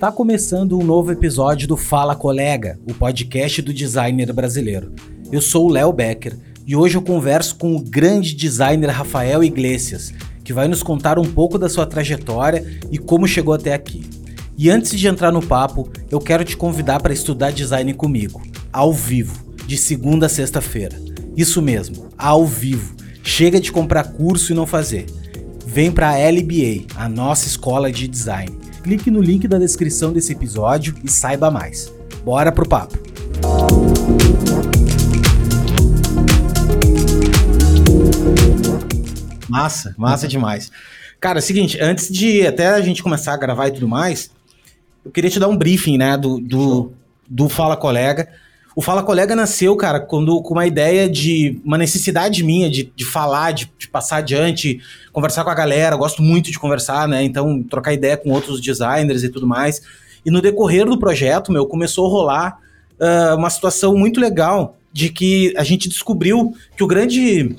Está começando um novo episódio do Fala Colega, o podcast do designer brasileiro. Eu sou o Léo Becker e hoje eu converso com o grande designer Rafael Iglesias, que vai nos contar um pouco da sua trajetória e como chegou até aqui. E antes de entrar no papo, eu quero te convidar para estudar design comigo, ao vivo, de segunda a sexta-feira. Isso mesmo, ao vivo. Chega de comprar curso e não fazer. Vem para a LBA, a nossa escola de design. Clique no link da descrição desse episódio e saiba mais. Bora pro papo. Massa, massa demais. Cara, é o seguinte, antes de até a gente começar a gravar e tudo mais, eu queria te dar um briefing, né, do, do, do Fala Colega. O Fala Colega nasceu, cara, quando, com uma ideia de uma necessidade minha de, de falar, de, de passar adiante, conversar com a galera. Eu gosto muito de conversar, né? Então, trocar ideia com outros designers e tudo mais. E no decorrer do projeto, meu, começou a rolar uh, uma situação muito legal de que a gente descobriu que o grande.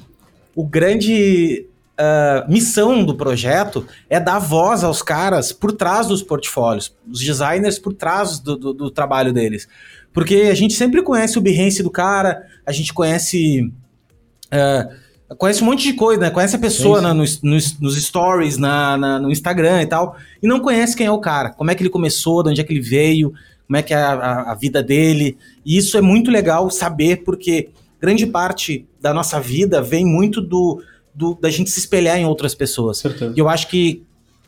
O grande Uh, missão do projeto é dar voz aos caras por trás dos portfólios, os designers por trás do, do, do trabalho deles. Porque a gente sempre conhece o Behance do cara, a gente conhece. Uh, conhece um monte de coisa, né? Conhece a pessoa sim. Na, nos, nos, nos, stories, na, na, no Instagram e tal, e não conhece quem é o cara, como é que ele começou, de onde é que ele veio, como é que é a, a, a vida dele. E isso é muito legal saber, porque grande parte da nossa vida vem muito do, do, da gente se espelhar em outras pessoas. Certeza. E eu acho que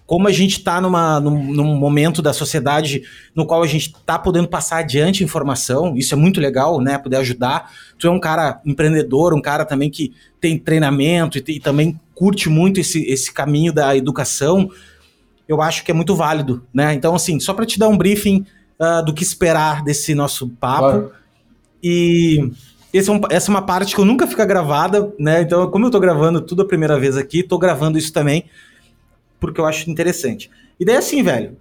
como a gente está num, num momento da sociedade no qual a gente está podendo passar adiante informação, isso é muito legal, né? Poder ajudar. Tu é um cara empreendedor, um cara também que tem treinamento e, e também curte muito esse, esse caminho da educação. Eu acho que é muito válido, né? Então, assim, só para te dar um briefing uh, do que esperar desse nosso papo. Claro. E é um, essa é uma parte que eu nunca fica gravada, né? Então, como eu tô gravando tudo a primeira vez aqui, tô gravando isso também porque eu acho interessante. E daí, assim, velho,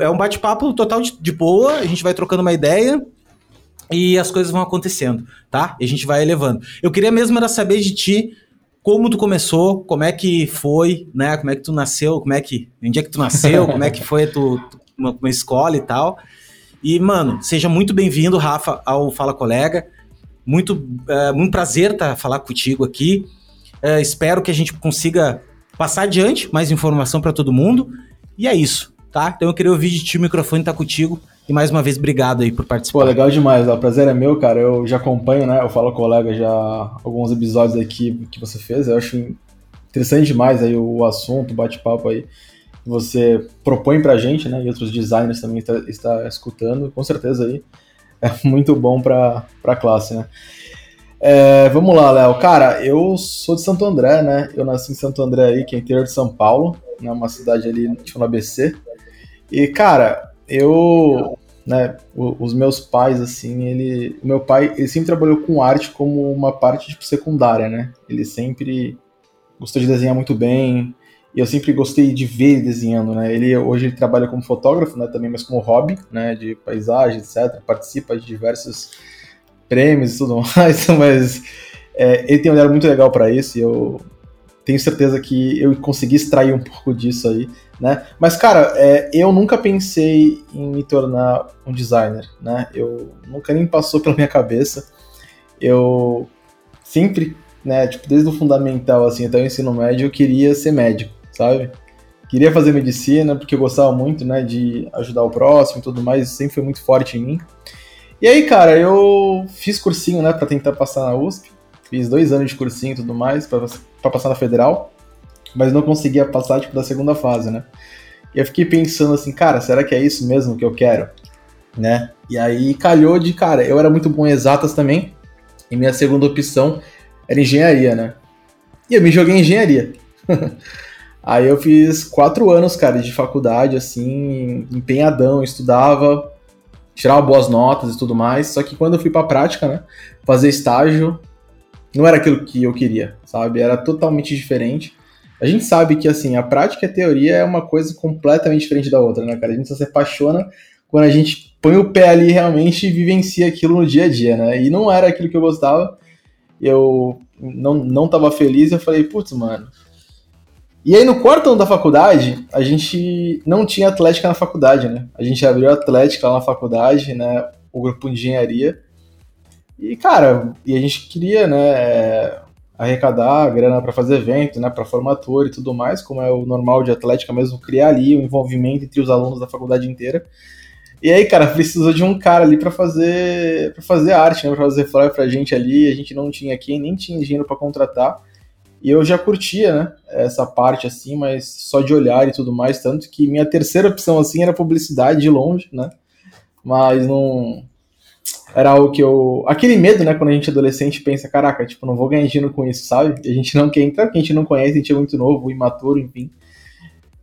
é um bate-papo total de, de boa, a gente vai trocando uma ideia e as coisas vão acontecendo, tá? E a gente vai elevando. Eu queria mesmo era saber de ti como tu começou, como é que foi, né? Como é que tu nasceu, como é que. Onde é que tu nasceu, como é que foi tu, tu uma, uma escola e tal. E, mano, seja muito bem-vindo, Rafa, ao Fala Colega. Muito, é, muito prazer tá, falar contigo aqui. É, espero que a gente consiga passar adiante mais informação para todo mundo. E é isso, tá? Então eu queria ouvir de ti, o microfone tá contigo. E mais uma vez, obrigado aí por participar. Pô, legal demais, o prazer é meu, cara. Eu já acompanho, né? Eu falo colega já alguns episódios aqui que você fez. Eu acho interessante demais aí o assunto, o bate-papo aí que você propõe pra gente, né? E outros designers também está, está escutando. Com certeza aí é muito bom pra, pra classe, né? É, vamos lá, Léo. Cara, eu sou de Santo André, né? Eu nasci em Santo André aí, que é interior de São Paulo, né? Uma cidade ali, tipo, no ABC. E, cara, eu, né, os meus pais, assim, ele... O meu pai, ele sempre trabalhou com arte como uma parte, tipo, secundária, né? Ele sempre gostou de desenhar muito bem, e eu sempre gostei de ver ele desenhando, né? Ele hoje ele trabalha como fotógrafo, né, também, mas como hobby, né, de paisagem, etc. Participa de diversos prêmios e tudo mais, mas é, ele tem um olhar muito legal para isso e eu tenho certeza que eu consegui extrair um pouco disso aí, né? Mas, cara, é, eu nunca pensei em me tornar um designer, né? Eu nunca nem passou pela minha cabeça. Eu sempre, né, tipo, desde o fundamental, assim, até o ensino médio, eu queria ser médico, sabe? Queria fazer medicina, porque eu gostava muito, né, de ajudar o próximo e tudo mais, sempre foi muito forte em mim. E aí, cara, eu fiz cursinho, né, pra tentar passar na USP. Fiz dois anos de cursinho e tudo mais pra passar na Federal. Mas não conseguia passar, tipo, da segunda fase, né? E eu fiquei pensando assim, cara, será que é isso mesmo que eu quero? Né? E aí calhou de, cara, eu era muito bom em exatas também. E minha segunda opção era engenharia, né? E eu me joguei em engenharia. aí eu fiz quatro anos, cara, de faculdade, assim, empenhadão, estudava, tirava boas notas e tudo mais. Só que quando eu fui pra prática, né, fazer estágio, não era aquilo que eu queria, sabe? Era totalmente diferente. A gente sabe que, assim, a prática e a teoria é uma coisa completamente diferente da outra, né, cara? A gente só se apaixona quando a gente põe o pé ali realmente e vivencia aquilo no dia a dia, né? E não era aquilo que eu gostava. Eu não, não tava feliz eu falei, putz, mano, E aí no quarto ano da faculdade, a gente não tinha atlética na faculdade, né? A gente abriu atlética lá na faculdade, né? O grupo de engenharia. E, cara, e a gente queria, né, arrecadar grana para fazer evento, né, para formatura e tudo mais, como é o normal de atlética mesmo, criar ali o um envolvimento entre os alunos da faculdade inteira. E aí, cara, precisou de um cara ali para fazer para fazer arte, né, para fazer flyer pra gente ali, a gente não tinha aqui, nem tinha dinheiro para contratar. E eu já curtia, né, essa parte assim, mas só de olhar e tudo mais, tanto que minha terceira opção assim era publicidade de longe, né? Mas não era algo que eu. Aquele medo, né, quando a gente é adolescente pensa, caraca, tipo, não vou ganhar dinheiro com isso, sabe? E a gente não quer entrar porque a gente não conhece, a gente é muito novo, imaturo, enfim.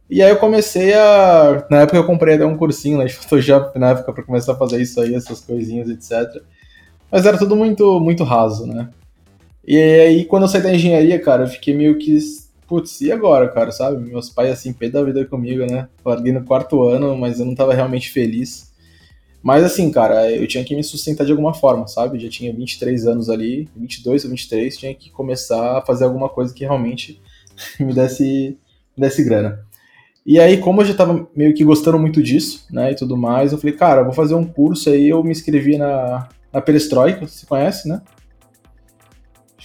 E aí eu comecei a. Na época eu comprei até um cursinho né, de Photoshop na época para começar a fazer isso aí, essas coisinhas, etc. Mas era tudo muito, muito raso, né? E aí quando eu saí da engenharia, cara, eu fiquei meio que. Putz, e agora, cara, sabe? Meus pais assim, pé da vida comigo, né? Larguei no quarto ano, mas eu não tava realmente feliz. Mas assim, cara, eu tinha que me sustentar de alguma forma, sabe? Já tinha 23 anos ali, 22 ou 23, tinha que começar a fazer alguma coisa que realmente me desse, me desse grana. E aí, como eu já tava meio que gostando muito disso, né, e tudo mais, eu falei, cara, vou fazer um curso aí, eu me inscrevi na, na Perestroika, você conhece, né?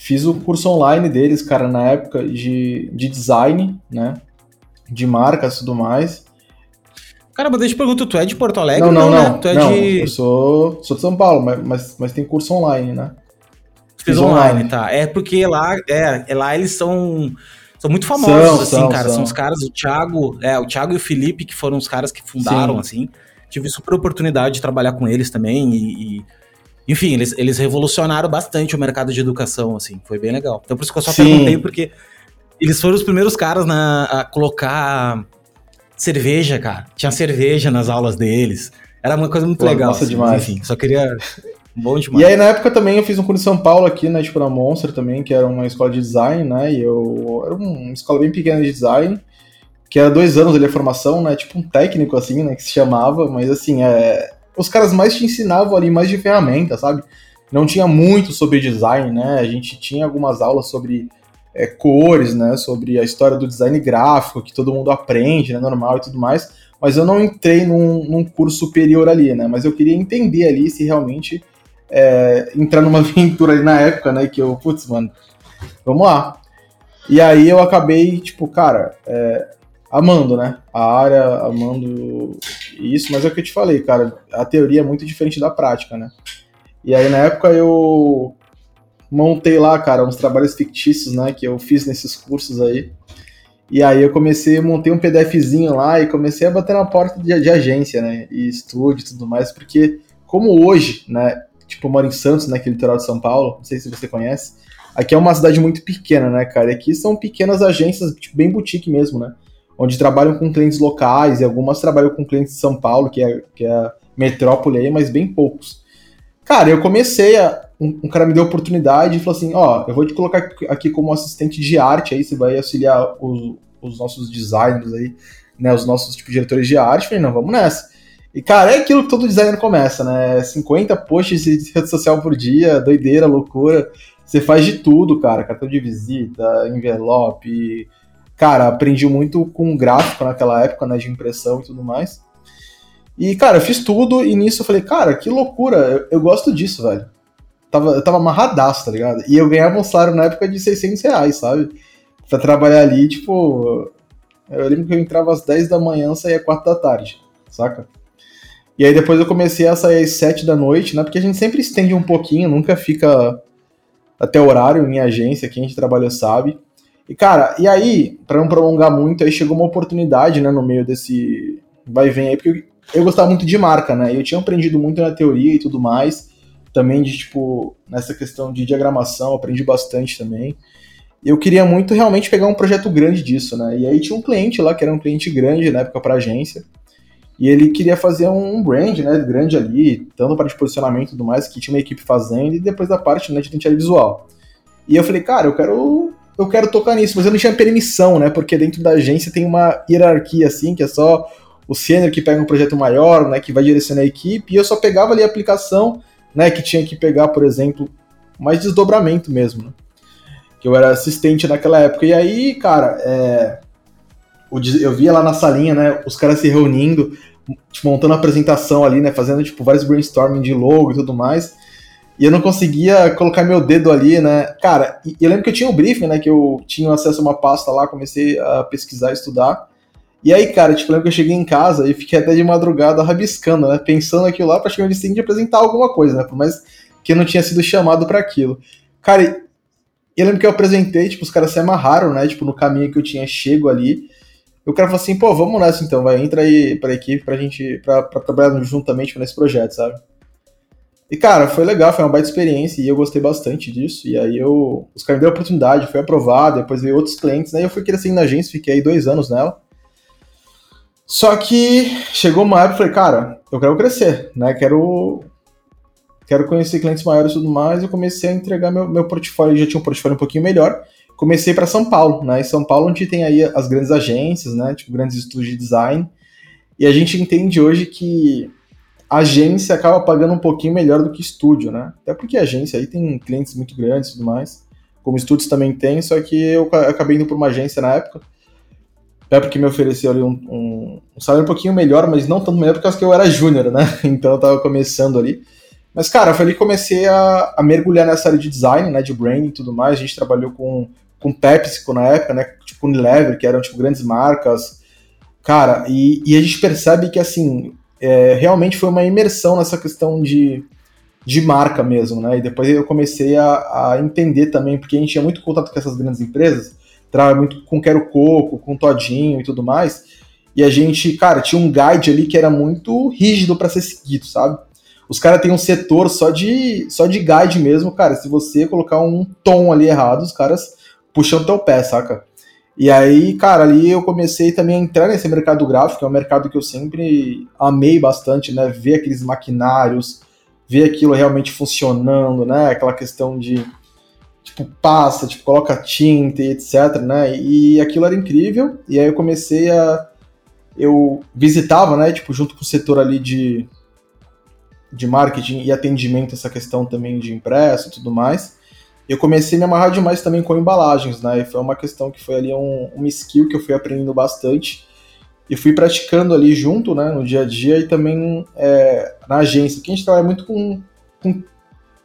Fiz o curso online deles, cara, na época de, de design, né, de marcas e tudo mais. Cara, mas deixa eu perguntar, tu é de Porto Alegre? Não, não, não. Né? Tu é não, de... Eu sou, sou de São Paulo, mas, mas, mas tem curso online, né? Fiz online, online, tá. É porque lá, é, lá eles são são muito famosos, são, assim, são, cara. São. são. os caras, o Thiago, é, o Thiago e o Felipe, que foram os caras que fundaram, Sim. assim. Tive super oportunidade de trabalhar com eles também e, e, enfim, eles, eles revolucionaram bastante o mercado de educação, assim. Foi bem legal. Então por isso que eu só Sim. perguntei, porque eles foram os primeiros caras na, a colocar cerveja, cara. Tinha cerveja nas aulas deles. Era uma coisa muito Pô, legal. Nossa, assim, demais. Enfim, só queria. Bom demais. E aí, na época também, eu fiz um curso em São Paulo aqui, né, tipo, na Monster também, que era uma escola de design, né, e eu... Era uma escola bem pequena de design, que era dois anos ali a formação, né, tipo um técnico, assim, né, que se chamava, mas, assim, é... Os caras mais te ensinavam ali mais de ferramenta, sabe? Não tinha muito sobre design, né, a gente tinha algumas aulas sobre é, cores, né, sobre a história do design gráfico, que todo mundo aprende, né, normal e tudo mais, mas eu não entrei num, num curso superior ali, né, mas eu queria entender ali se realmente é, entrar numa aventura ali na época, né, que eu, putz, mano, vamos lá. E aí eu acabei, tipo, cara, é, amando, né, a área, amando isso, mas é o que eu te falei, cara, a teoria é muito diferente da prática, né. E aí na época eu montei lá, cara, uns trabalhos fictícios, né, que eu fiz nesses cursos aí. E aí eu comecei, montei um PDFzinho lá e comecei a bater na porta de, de agência, né, e estúdio e tudo mais, porque como hoje, né, tipo, eu moro em Santos, né, que é litoral de São Paulo, não sei se você conhece, aqui é uma cidade muito pequena, né, cara, e aqui são pequenas agências, tipo, bem boutique mesmo, né, onde trabalham com clientes locais e algumas trabalham com clientes de São Paulo, que é, que é a metrópole aí, mas bem poucos. Cara, eu comecei a, um, um, cara me deu a oportunidade e falou assim: Ó, eu vou te colocar aqui como assistente de arte, aí você vai auxiliar os, os nossos designers aí, né, os nossos tipo, diretores de arte. Eu falei: Não, vamos nessa. E, cara, é aquilo que todo designer começa, né? 50 posts de rede social por dia, doideira, loucura. Você faz de tudo, cara. Cartão de visita, envelope. Cara, aprendi muito com gráfico naquela época, né? De impressão e tudo mais. E, cara, eu fiz tudo e nisso eu falei, cara, que loucura, eu, eu gosto disso, velho tava, eu tava amarradaço, tá ligado? E eu ganhava um salário na época de 600 reais, sabe? Pra trabalhar ali, tipo. Eu lembro que eu entrava às 10 da manhã saía às 4 da tarde, saca? E aí depois eu comecei a sair às 7 da noite, né? Porque a gente sempre estende um pouquinho, nunca fica até horário em agência, quem a gente trabalha sabe. E cara, e aí, para não prolongar muito, aí chegou uma oportunidade, né, no meio desse vai e vem aí, porque eu, gostava muito de marca, né? Eu tinha aprendido muito na teoria e tudo mais também de, tipo, nessa questão de diagramação, aprendi bastante também. Eu queria muito realmente pegar um projeto grande disso, né? E aí tinha um cliente lá, que era um cliente grande na época para agência, e ele queria fazer um brand, né, grande ali, tanto para de posicionamento e tudo mais, que tinha uma equipe fazendo, e depois da parte né, de identidade visual. E eu falei, cara, eu quero eu quero tocar nisso, mas eu não tinha permissão, né? Porque dentro da agência tem uma hierarquia assim, que é só o sênior que pega um projeto maior, né, que vai direcionar a equipe, e eu só pegava ali a aplicação né, que tinha que pegar, por exemplo, mais desdobramento mesmo, né? Que eu era assistente naquela época. E aí, cara, é, eu via lá na salinha, né, os caras se reunindo, tipo, montando a apresentação ali, né, fazendo, tipo, vários brainstorming de logo e tudo mais, e eu não conseguia colocar meu dedo ali, né, cara, e eu lembro que eu tinha um briefing, né, que eu tinha acesso a uma pasta lá, comecei a pesquisar, estudar, e aí, cara, tipo, eu lembro que eu cheguei em casa e fiquei até de madrugada rabiscando, né, pensando aquilo lá pra chegar no dia seguinte apresentar alguma coisa, né, por mais que eu não tinha sido chamado para aquilo. Cara, eu lembro que eu apresentei, tipo, os caras se amarraram, né, tipo, no caminho que eu tinha chego ali, o cara falou assim, pô, vamos nessa então, vai, entra aí pra equipe pra gente, pra, pra trabalhar juntamente nesse projeto, sabe? E, cara, foi legal, foi uma baita experiência e eu gostei bastante disso. E aí eu, os caras me deram a oportunidade, foi aprovado, depois veio outros clientes, né? E eu fui crescendo na agência, fiquei aí dois anos nela. Só que chegou uma época e falei, cara, eu quero crescer, né? Quero, quero conhecer clientes maiores e tudo mais. Eu comecei a entregar meu, meu portfólio, já tinha um portfólio um pouquinho melhor comecei para São Paulo, né? Em São Paulo, onde tem aí as grandes agências, né? Tipo, grandes estúdios de design. E a gente entende hoje que a agência acaba pagando um pouquinho melhor do que estúdio, né? Até porque a agência aí tem clientes muito grandes e tudo mais. Como estúdios também tem, só que eu acabei indo para uma agência na época. Até porque me ofereceu ali um, um, um, salário um pouquinho melhor, mas não tanto melhor porque eu era júnior, né? Então eu tava começando ali. Mas, cara, foi ali que comecei a, a mergulhar nessa área de design, né? De branding e tudo mais. A gente trabalhou com com PepsiCo na época, né? Tipo Unilever, que eram tipo grandes marcas. Cara, e, e a gente percebe que assim, é, realmente foi uma imersão nessa questão de, de marca mesmo, né? E depois eu comecei a, a entender também, porque a gente tinha muito contato com essas grandes empresas, trabalha muito com Quero Coco, com Todinho e tudo mais. E a gente, cara, tinha um guide ali que era muito rígido para ser seguido, sabe? Os caras têm um setor só de só de guide mesmo, cara. Se você colocar um tom ali errado, os caras puxando teu pé, saca? E aí, cara, ali eu comecei também a entrar nesse mercado gráfico, é um mercado que eu sempre amei bastante, né? Ver aqueles maquinários, ver aquilo realmente funcionando, né? Aquela questão de tipo passa, tipo coloca tinta e etc, né? E aquilo era incrível. E aí eu comecei a eu visitava, né, tipo junto com o setor ali de de marketing e atendimento essa questão também de impresso e tudo mais eu comecei a me amarrar demais também com embalagens, né? E foi uma questão que foi ali um, um skill que eu fui aprendendo bastante e fui praticando ali junto, né, no dia a dia e também é, na agência, que a gente trabalha muito com, com,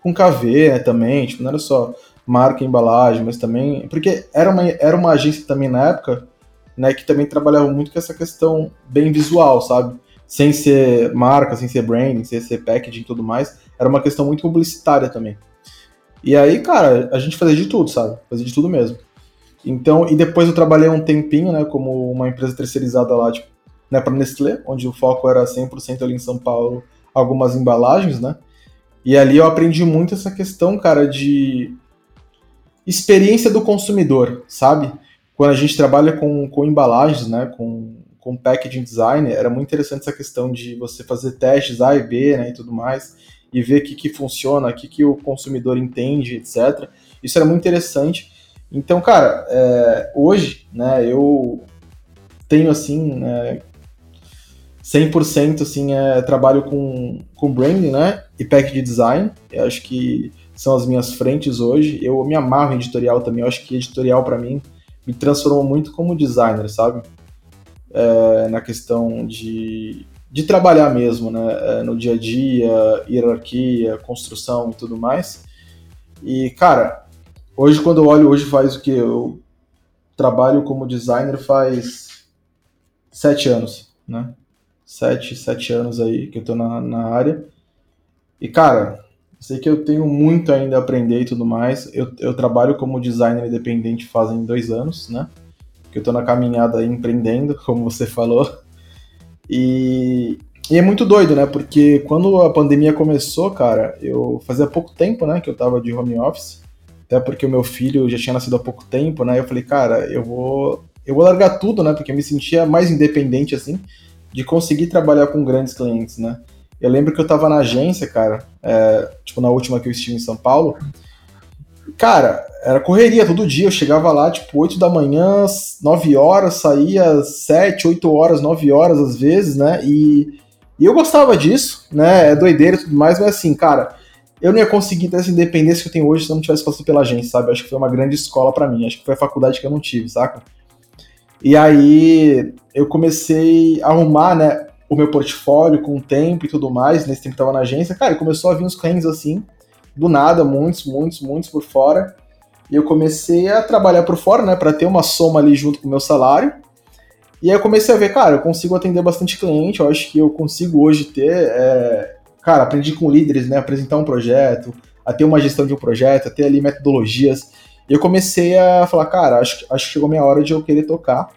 com KV, né, também, tipo, não era só marca embalagem, mas também, porque era uma, era uma agência também na época, né, que também trabalhava muito com essa questão bem visual, sabe? Sem ser marca, sem ser branding, sem ser packaging e tudo mais, era uma questão muito publicitária também. E aí, cara, a gente fazia de tudo, sabe? Fazia de tudo mesmo. Então, e depois eu trabalhei um tempinho, né, como uma empresa terceirizada lá, tipo, né, para Nestlé, onde o foco era 100% ali em São Paulo, algumas embalagens, né? E ali eu aprendi muito essa questão, cara, de experiência do consumidor, sabe? Quando a gente trabalha com, com embalagens, né, com, com packaging design, era muito interessante essa questão de você fazer testes A e B, né, e tudo mais e ver o que, que funciona, o que, que o consumidor entende, etc. Isso era muito interessante. Então, cara, é, hoje, né, eu tenho, assim, né, 100% assim, é, trabalho com, com branding, né, e pack de design. Eu acho que são as minhas frentes hoje. Eu me amarro em editorial também. Eu acho que editorial, para mim, me transformou muito como designer, sabe? É, na questão de de trabalhar mesmo, né, é, no dia a dia, hierarquia, construção e tudo mais. E, cara, hoje quando eu olho, hoje faz o que? Eu trabalho como designer faz sete anos, né? Sete, sete anos aí que eu tô na, na área. E, cara, sei que eu tenho muito ainda a aprender e tudo mais. Eu, eu trabalho como designer independente fazem dois anos, né? Que eu tô na caminhada empreendendo, como você falou. E, e é muito doido, né? Porque quando a pandemia começou, cara, eu fazia pouco tempo, né, que eu tava de home office, até porque o meu filho já tinha nascido há pouco tempo, né? Eu falei, cara, eu vou eu vou largar tudo, né? Porque eu me sentia mais independente assim, de conseguir trabalhar com grandes clientes, né? Eu lembro que eu tava na agência, cara, é, tipo na última que eu estive em São Paulo, Cara, era correria todo dia. Eu chegava lá, tipo, 8 da manhã, 9 horas, saía 7, 8 horas, 9 horas às vezes, né? E, e eu gostava disso, né? É doideira e tudo mais, mas assim, cara, eu não ia conseguir ter essa independência que eu tenho hoje se eu não tivesse passado pela agência, sabe? Acho que foi uma grande escola para mim. Acho que foi a faculdade que eu não tive, saca? E aí eu comecei a arrumar, né, o meu portfólio com o tempo e tudo mais, nesse tempo que tava na agência, cara, começou a vir uns clientes assim, do nada, muitos, muitos, muitos por fora. E eu comecei a trabalhar por fora, né, para ter uma soma ali junto com o meu salário. E aí eu comecei a ver, cara, eu consigo atender bastante cliente, eu acho que eu consigo hoje ter, é... cara, aprendi com líderes, né, apresentar um projeto, a ter uma gestão de um projeto, a ter ali metodologias. E eu comecei a falar, cara, acho, acho que chegou minha hora de eu querer tocar,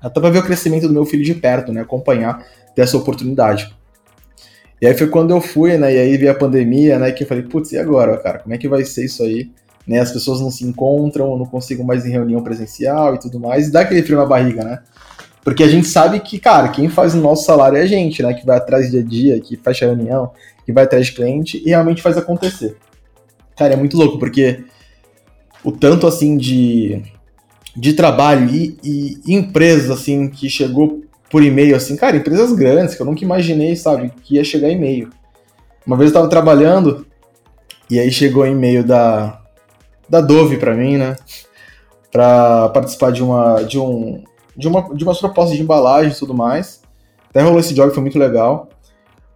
até para ver o crescimento do meu filho de perto, né, acompanhar ter essa oportunidade. E aí foi quando eu fui, né? E aí veio a pandemia, né? Que eu falei, putz, e agora, cara? Como é que vai ser isso aí? Né, as pessoas não se encontram, não consigam mais em reunião presencial e tudo mais, e dá aquele frio na barriga, né? Porque a gente sabe que, cara, quem faz o nosso salário é a gente, né? Que vai atrás dia a dia, que fecha reunião, que vai atrás de cliente e realmente faz acontecer. Cara, é muito louco, porque o tanto, assim, de, de trabalho e, e empresas, assim, que chegou por e-mail, assim, cara, empresas grandes, que eu nunca imaginei, sabe, que ia chegar e-mail. Uma vez eu tava trabalhando, e aí chegou e-mail da, da Dove para mim, né, para participar de uma, de, um, de, uma, de umas propostas de embalagem e tudo mais. Até rolou esse job, foi muito legal.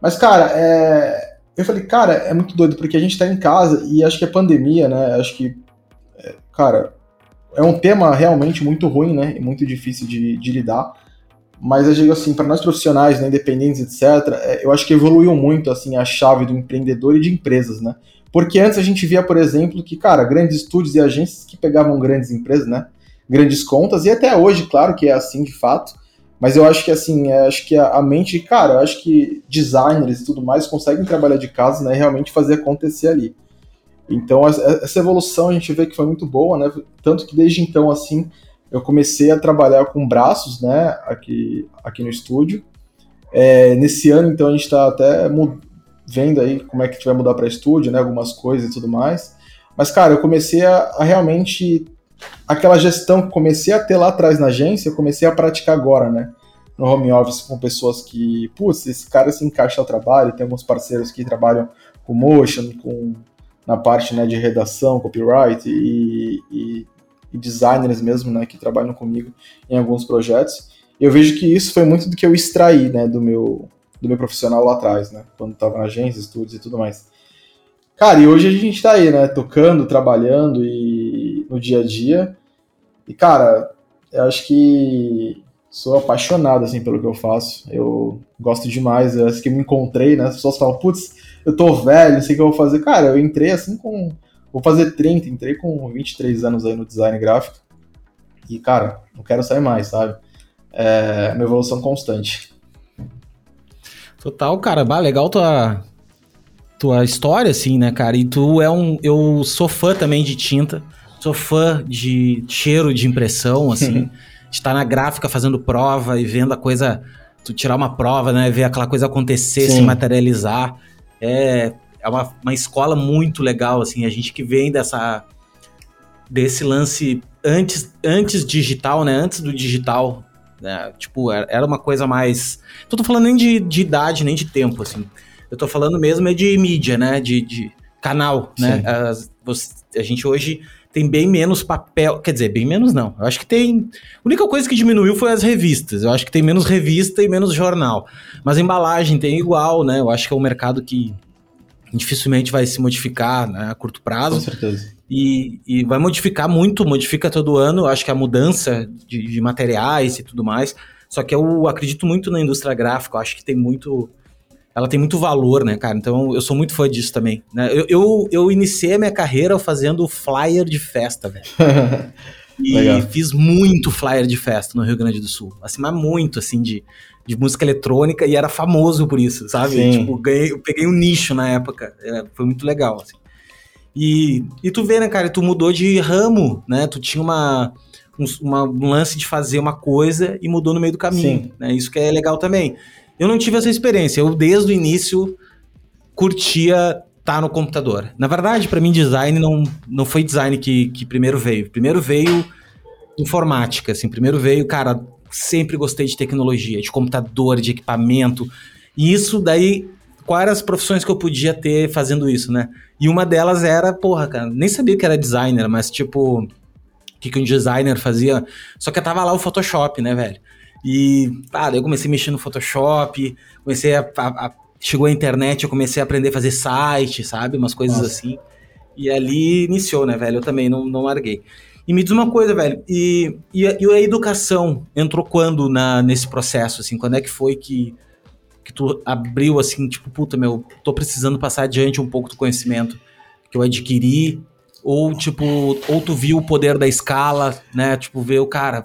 Mas, cara, é... eu falei, cara, é muito doido, porque a gente tá em casa e acho que a pandemia, né, acho que, é, cara, é um tema realmente muito ruim, né, e muito difícil de, de lidar mas eu digo assim, para nós profissionais, né, independentes, etc., é, eu acho que evoluiu muito assim a chave do empreendedor e de empresas, né? Porque antes a gente via, por exemplo, que, cara, grandes estúdios e agências que pegavam grandes empresas, né? Grandes contas, e até hoje, claro que é assim de fato, mas eu acho que assim, é, acho que a, mente, cara, eu acho que designers e tudo mais conseguem trabalhar de casa, né? Realmente fazer acontecer ali. Então, essa evolução a gente vê que foi muito boa, né? Tanto que desde então, assim, eu comecei a trabalhar com braços, né, aqui, aqui no estúdio. É, nesse ano, então, a gente está até vendo aí como é que vai mudar para estúdio, né, algumas coisas e tudo mais. Mas, cara, eu comecei a, a, realmente. Aquela gestão que comecei a ter lá atrás na agência, eu comecei a praticar agora, né? No home office com pessoas que, putz, esse cara se encaixa ao trabalho, tem alguns parceiros que trabalham com motion, com na parte né, de redação, copyright e, e e designers mesmo, né, que trabalham comigo em alguns projetos. Eu vejo que isso foi muito do que eu extraí, né, do meu do meu profissional lá atrás, né, quando estava na agência, estúdios e tudo mais. Cara, e hoje a gente está aí, né, tocando, trabalhando e no dia a dia. E cara, eu acho que sou apaixonado assim pelo que eu faço. Eu gosto demais, eu acho que me encontrei, né? As pessoas falam, putz, eu tô velho, não sei o que eu vou fazer. Cara, eu entrei assim com Vou fazer 30, entrei com 23 anos aí no design gráfico. E, cara, não quero sair mais, sabe? É uma evolução constante. Total, cara. Bah, legal tua, tua história, assim, né, cara? E tu é um. Eu sou fã também de tinta. Sou fã de cheiro de impressão, assim. estar na gráfica fazendo prova e vendo a coisa. Tu tirar uma prova, né? Ver aquela coisa acontecer, Sim. se materializar. É, é uma, uma escola muito legal, assim, a gente que vem dessa desse lance antes, antes digital, né? Antes do digital, né? Tipo, era uma coisa mais. Não tô falando nem de, de idade, nem de tempo, assim. Eu tô falando mesmo é de mídia, né? De, de canal, né? As, você, a gente hoje tem bem menos papel. Quer dizer, bem menos não. Eu acho que tem. A única coisa que diminuiu foi as revistas. Eu acho que tem menos revista e menos jornal. Mas a embalagem tem igual, né? Eu acho que é um mercado que dificilmente vai se modificar né, a curto prazo. Com certeza. E, e vai modificar muito, modifica todo ano. Acho que a mudança de, de materiais e tudo mais. Só que eu acredito muito na indústria gráfica, eu acho que tem muito. Ela tem muito valor, né, cara? Então eu sou muito fã disso também. Né? Eu, eu, eu iniciei a minha carreira fazendo flyer de festa, velho. e Legal. fiz muito flyer de festa no Rio Grande do Sul. Assim, mas muito, assim, de de música eletrônica e era famoso por isso, sabe? Sim. Tipo, ganhei, eu peguei um nicho na época. É, foi muito legal, assim. E, e tu vê, né, cara, tu mudou de ramo, né? Tu tinha uma, um, uma, um lance de fazer uma coisa e mudou no meio do caminho. Né? Isso que é legal também. Eu não tive essa experiência. Eu, desde o início, curtia estar tá no computador. Na verdade, para mim, design não, não foi design que, que primeiro veio. Primeiro veio informática, assim. Primeiro veio, cara, sempre gostei de tecnologia, de computador, de equipamento. E isso daí, quais eram as profissões que eu podia ter fazendo isso, né? E uma delas era, porra, cara, nem sabia que era designer, mas tipo, que, que um designer fazia. Só que tava lá o Photoshop, né, velho? E, ah, daí eu comecei a mexer no Photoshop, comecei a, a, a chegou a internet, eu comecei a aprender a fazer site, sabe? Umas coisas Nossa. assim. E ali iniciou, né, velho? Eu também não, não larguei. E me diz uma coisa, velho, e, e, a, e a educação entrou quando na, nesse processo, assim? Quando é que foi que, que tu abriu, assim, tipo, puta, meu, tô precisando passar adiante um pouco do conhecimento que eu adquiri? Ou, tipo, ou tu viu o poder da escala, né? Tipo, ver o cara...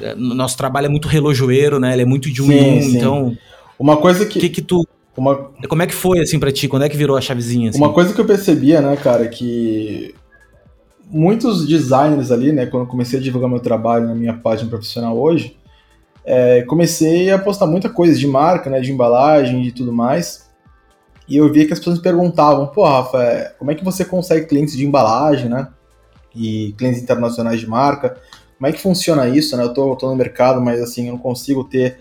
É, nosso trabalho é muito relojoeiro, né? Ele é muito de um sim, em um, sim. então... Uma coisa que. que, que tu. Uma... Como é que foi assim pra ti? Quando é que virou a chavezinha? Assim? Uma coisa que eu percebia, né, cara, que muitos designers ali, né, quando eu comecei a divulgar meu trabalho na minha página profissional hoje, é, comecei a postar muita coisa de marca, né, de embalagem e tudo mais. E eu via que as pessoas me perguntavam, pô, Rafa, é, como é que você consegue clientes de embalagem, né? E clientes internacionais de marca? Como é que funciona isso, né? Eu tô, eu tô no mercado, mas assim, eu não consigo ter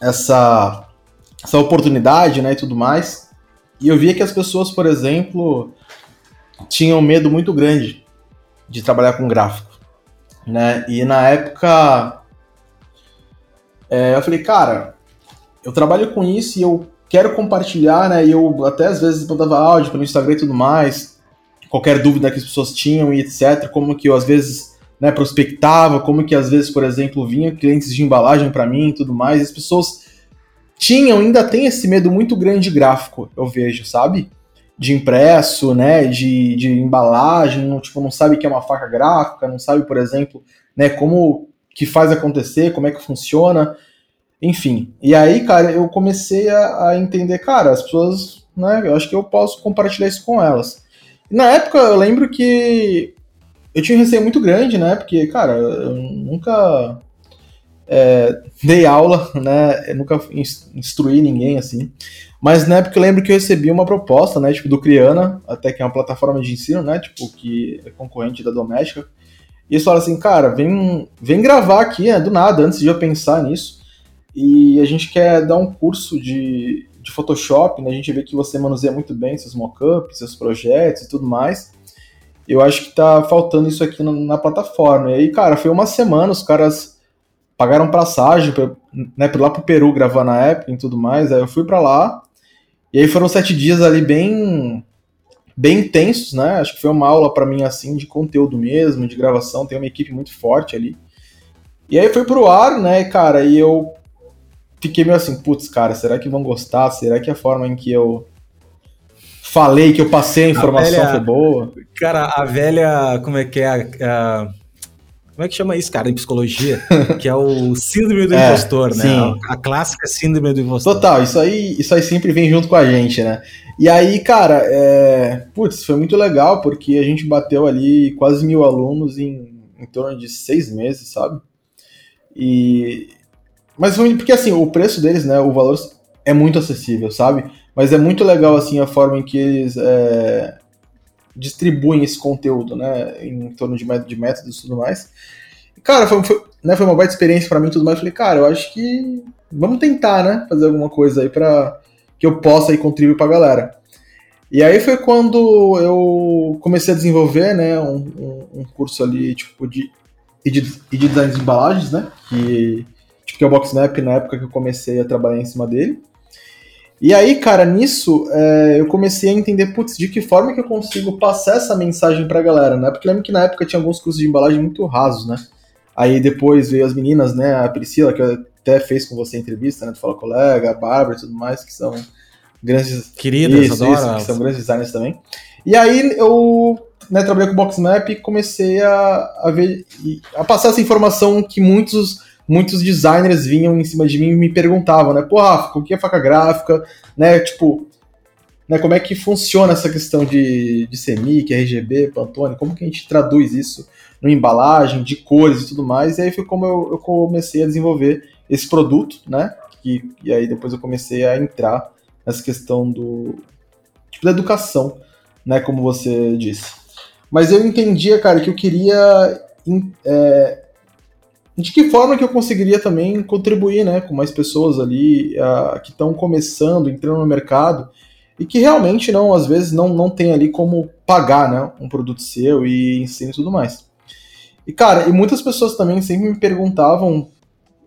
essa, essa oportunidade né, e tudo mais. E eu via que as pessoas, por exemplo, tinham medo muito grande de trabalhar com gráfico. Né? E na época é, eu falei, cara, eu trabalho com isso e eu quero compartilhar, né? E eu até às vezes mandava áudio pelo Instagram e tudo mais, qualquer dúvida que as pessoas tinham e etc. Como que eu às vezes né, prospectava, como que às vezes, por exemplo, vinha clientes de embalagem para mim e tudo mais, e as pessoas tinham, ainda tem esse medo muito grande de gráfico, eu vejo, sabe? De impresso, né, de, de embalagem, não, tipo, não sabe que é uma faca gráfica, não sabe, por exemplo, né, como que faz acontecer, como é que funciona, enfim. E aí, cara, eu comecei a, a entender, cara, as pessoas, né, eu acho que eu posso compartilhar isso com elas. Na época, eu lembro que eu tinha um receio muito grande, né? Porque, cara, eu nunca é, dei aula, né? Eu nunca instruí ninguém assim. Mas na época eu lembro que eu recebi uma proposta, né? Tipo, do Criana, até que é uma plataforma de ensino, né? Tipo, que é concorrente da Doméstica. E eles falaram assim, cara, vem, vem gravar aqui, né? Do nada, antes de eu pensar nisso. E a gente quer dar um curso de, de Photoshop, né? A gente vê que você manuseia muito bem seus mockups, seus projetos e tudo mais eu acho que tá faltando isso aqui na, na plataforma. E aí, cara, foi uma semana, os caras pagaram passagem pra, né, pra lá pro Peru gravar na época e tudo mais. Aí eu fui para lá. E aí foram sete dias ali bem bem intensos, né? Acho que foi uma aula para mim assim de conteúdo mesmo, de gravação. Tem uma equipe muito forte ali. E aí foi pro ar, né, cara? E eu fiquei meio assim, putz, cara, será que vão gostar? Será que a forma em que eu falei que eu passei a informação a velha, foi boa. Cara, a velha, como é que é? A, a, como é que chama isso, cara, em psicologia? que é o síndrome do é, impostor, né? Sim. A, a, clássica síndrome do impostor. Total, isso aí, isso aí sempre vem junto com a gente, né? E aí, cara, é... putz, foi muito legal porque a gente bateu ali quase mil alunos em, em torno de seis meses, sabe? E. Mas porque assim, o preço deles, né? O valor é muito acessível, sabe? Mas é muito legal assim a forma em que eles é, distribuem esse conteúdo, né, em torno de, de métodos e tudo mais. cara, foi, foi, né, foi uma baita experiência para mim tudo mais. falei, cara, eu acho que vamos tentar, né, fazer alguma coisa aí para que eu possa aí contribuir para a galera. E aí foi quando eu comecei a desenvolver, né, um, um, um curso ali, tipo, de, de, de design de embalagens, né, que, tipo, que é o Boxmap na época que eu comecei a trabalhar em cima dele. E aí, cara, nisso é, eu comecei a entender, putz, de que forma que eu consigo passar essa mensagem pra galera, né? Porque lembro que na época tinha alguns cursos de embalagem muito rasos, né? Aí depois veio as meninas, né? A Priscila, que até fez com você a entrevista, né? Tu fala colega, a Bárbara e tudo mais, que são grandes. Queridas, isso, isso, que são grandes designers também. E aí eu né, trabalhei com o Boxmap e comecei a, a ver. a passar essa informação que muitos muitos designers vinham em cima de mim e me perguntavam, né? Pô, Rafa, o que é faca gráfica? Né? Tipo, né, como é que funciona essa questão de, de CMYK, RGB, Pantone? Como que a gente traduz isso no embalagem, de cores e tudo mais? E aí foi como eu, eu comecei a desenvolver esse produto, né? E, e aí depois eu comecei a entrar nessa questão do tipo, da educação, né? Como você disse. Mas eu entendia, cara, que eu queria é, de que forma que eu conseguiria também contribuir né, com mais pessoas ali uh, que estão começando, entrando no mercado. e que realmente não, às vezes, não, não tem ali como pagar, né, um produto seu e ensino e tudo mais. E, cara, e muitas pessoas também sempre me perguntavam,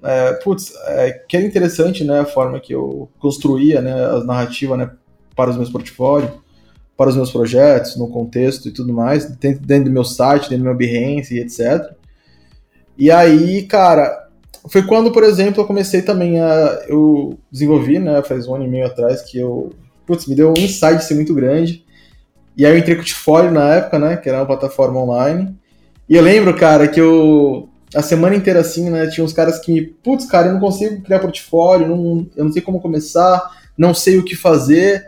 é, putz, é, que era interessante, né, a forma que eu construía, né, a narrativa, né, para os meus portfólios, para os meus projetos, no contexto e tudo mais, dentro, dentro do meu site, dentro do meu Behance e etc. E aí, cara, foi quando, por exemplo, eu comecei também a. Eu desenvolvi, né, faz um ano e meio atrás, que eu. Putz, me deu um insight assim, muito grande. E aí eu entrei com o Tifólio na época, né, que era uma plataforma online. E eu lembro, cara, que eu. A semana inteira assim, né, tinha uns caras que me. Putz, cara, eu não consigo criar portfólio, não, eu não sei como começar, não sei o que fazer.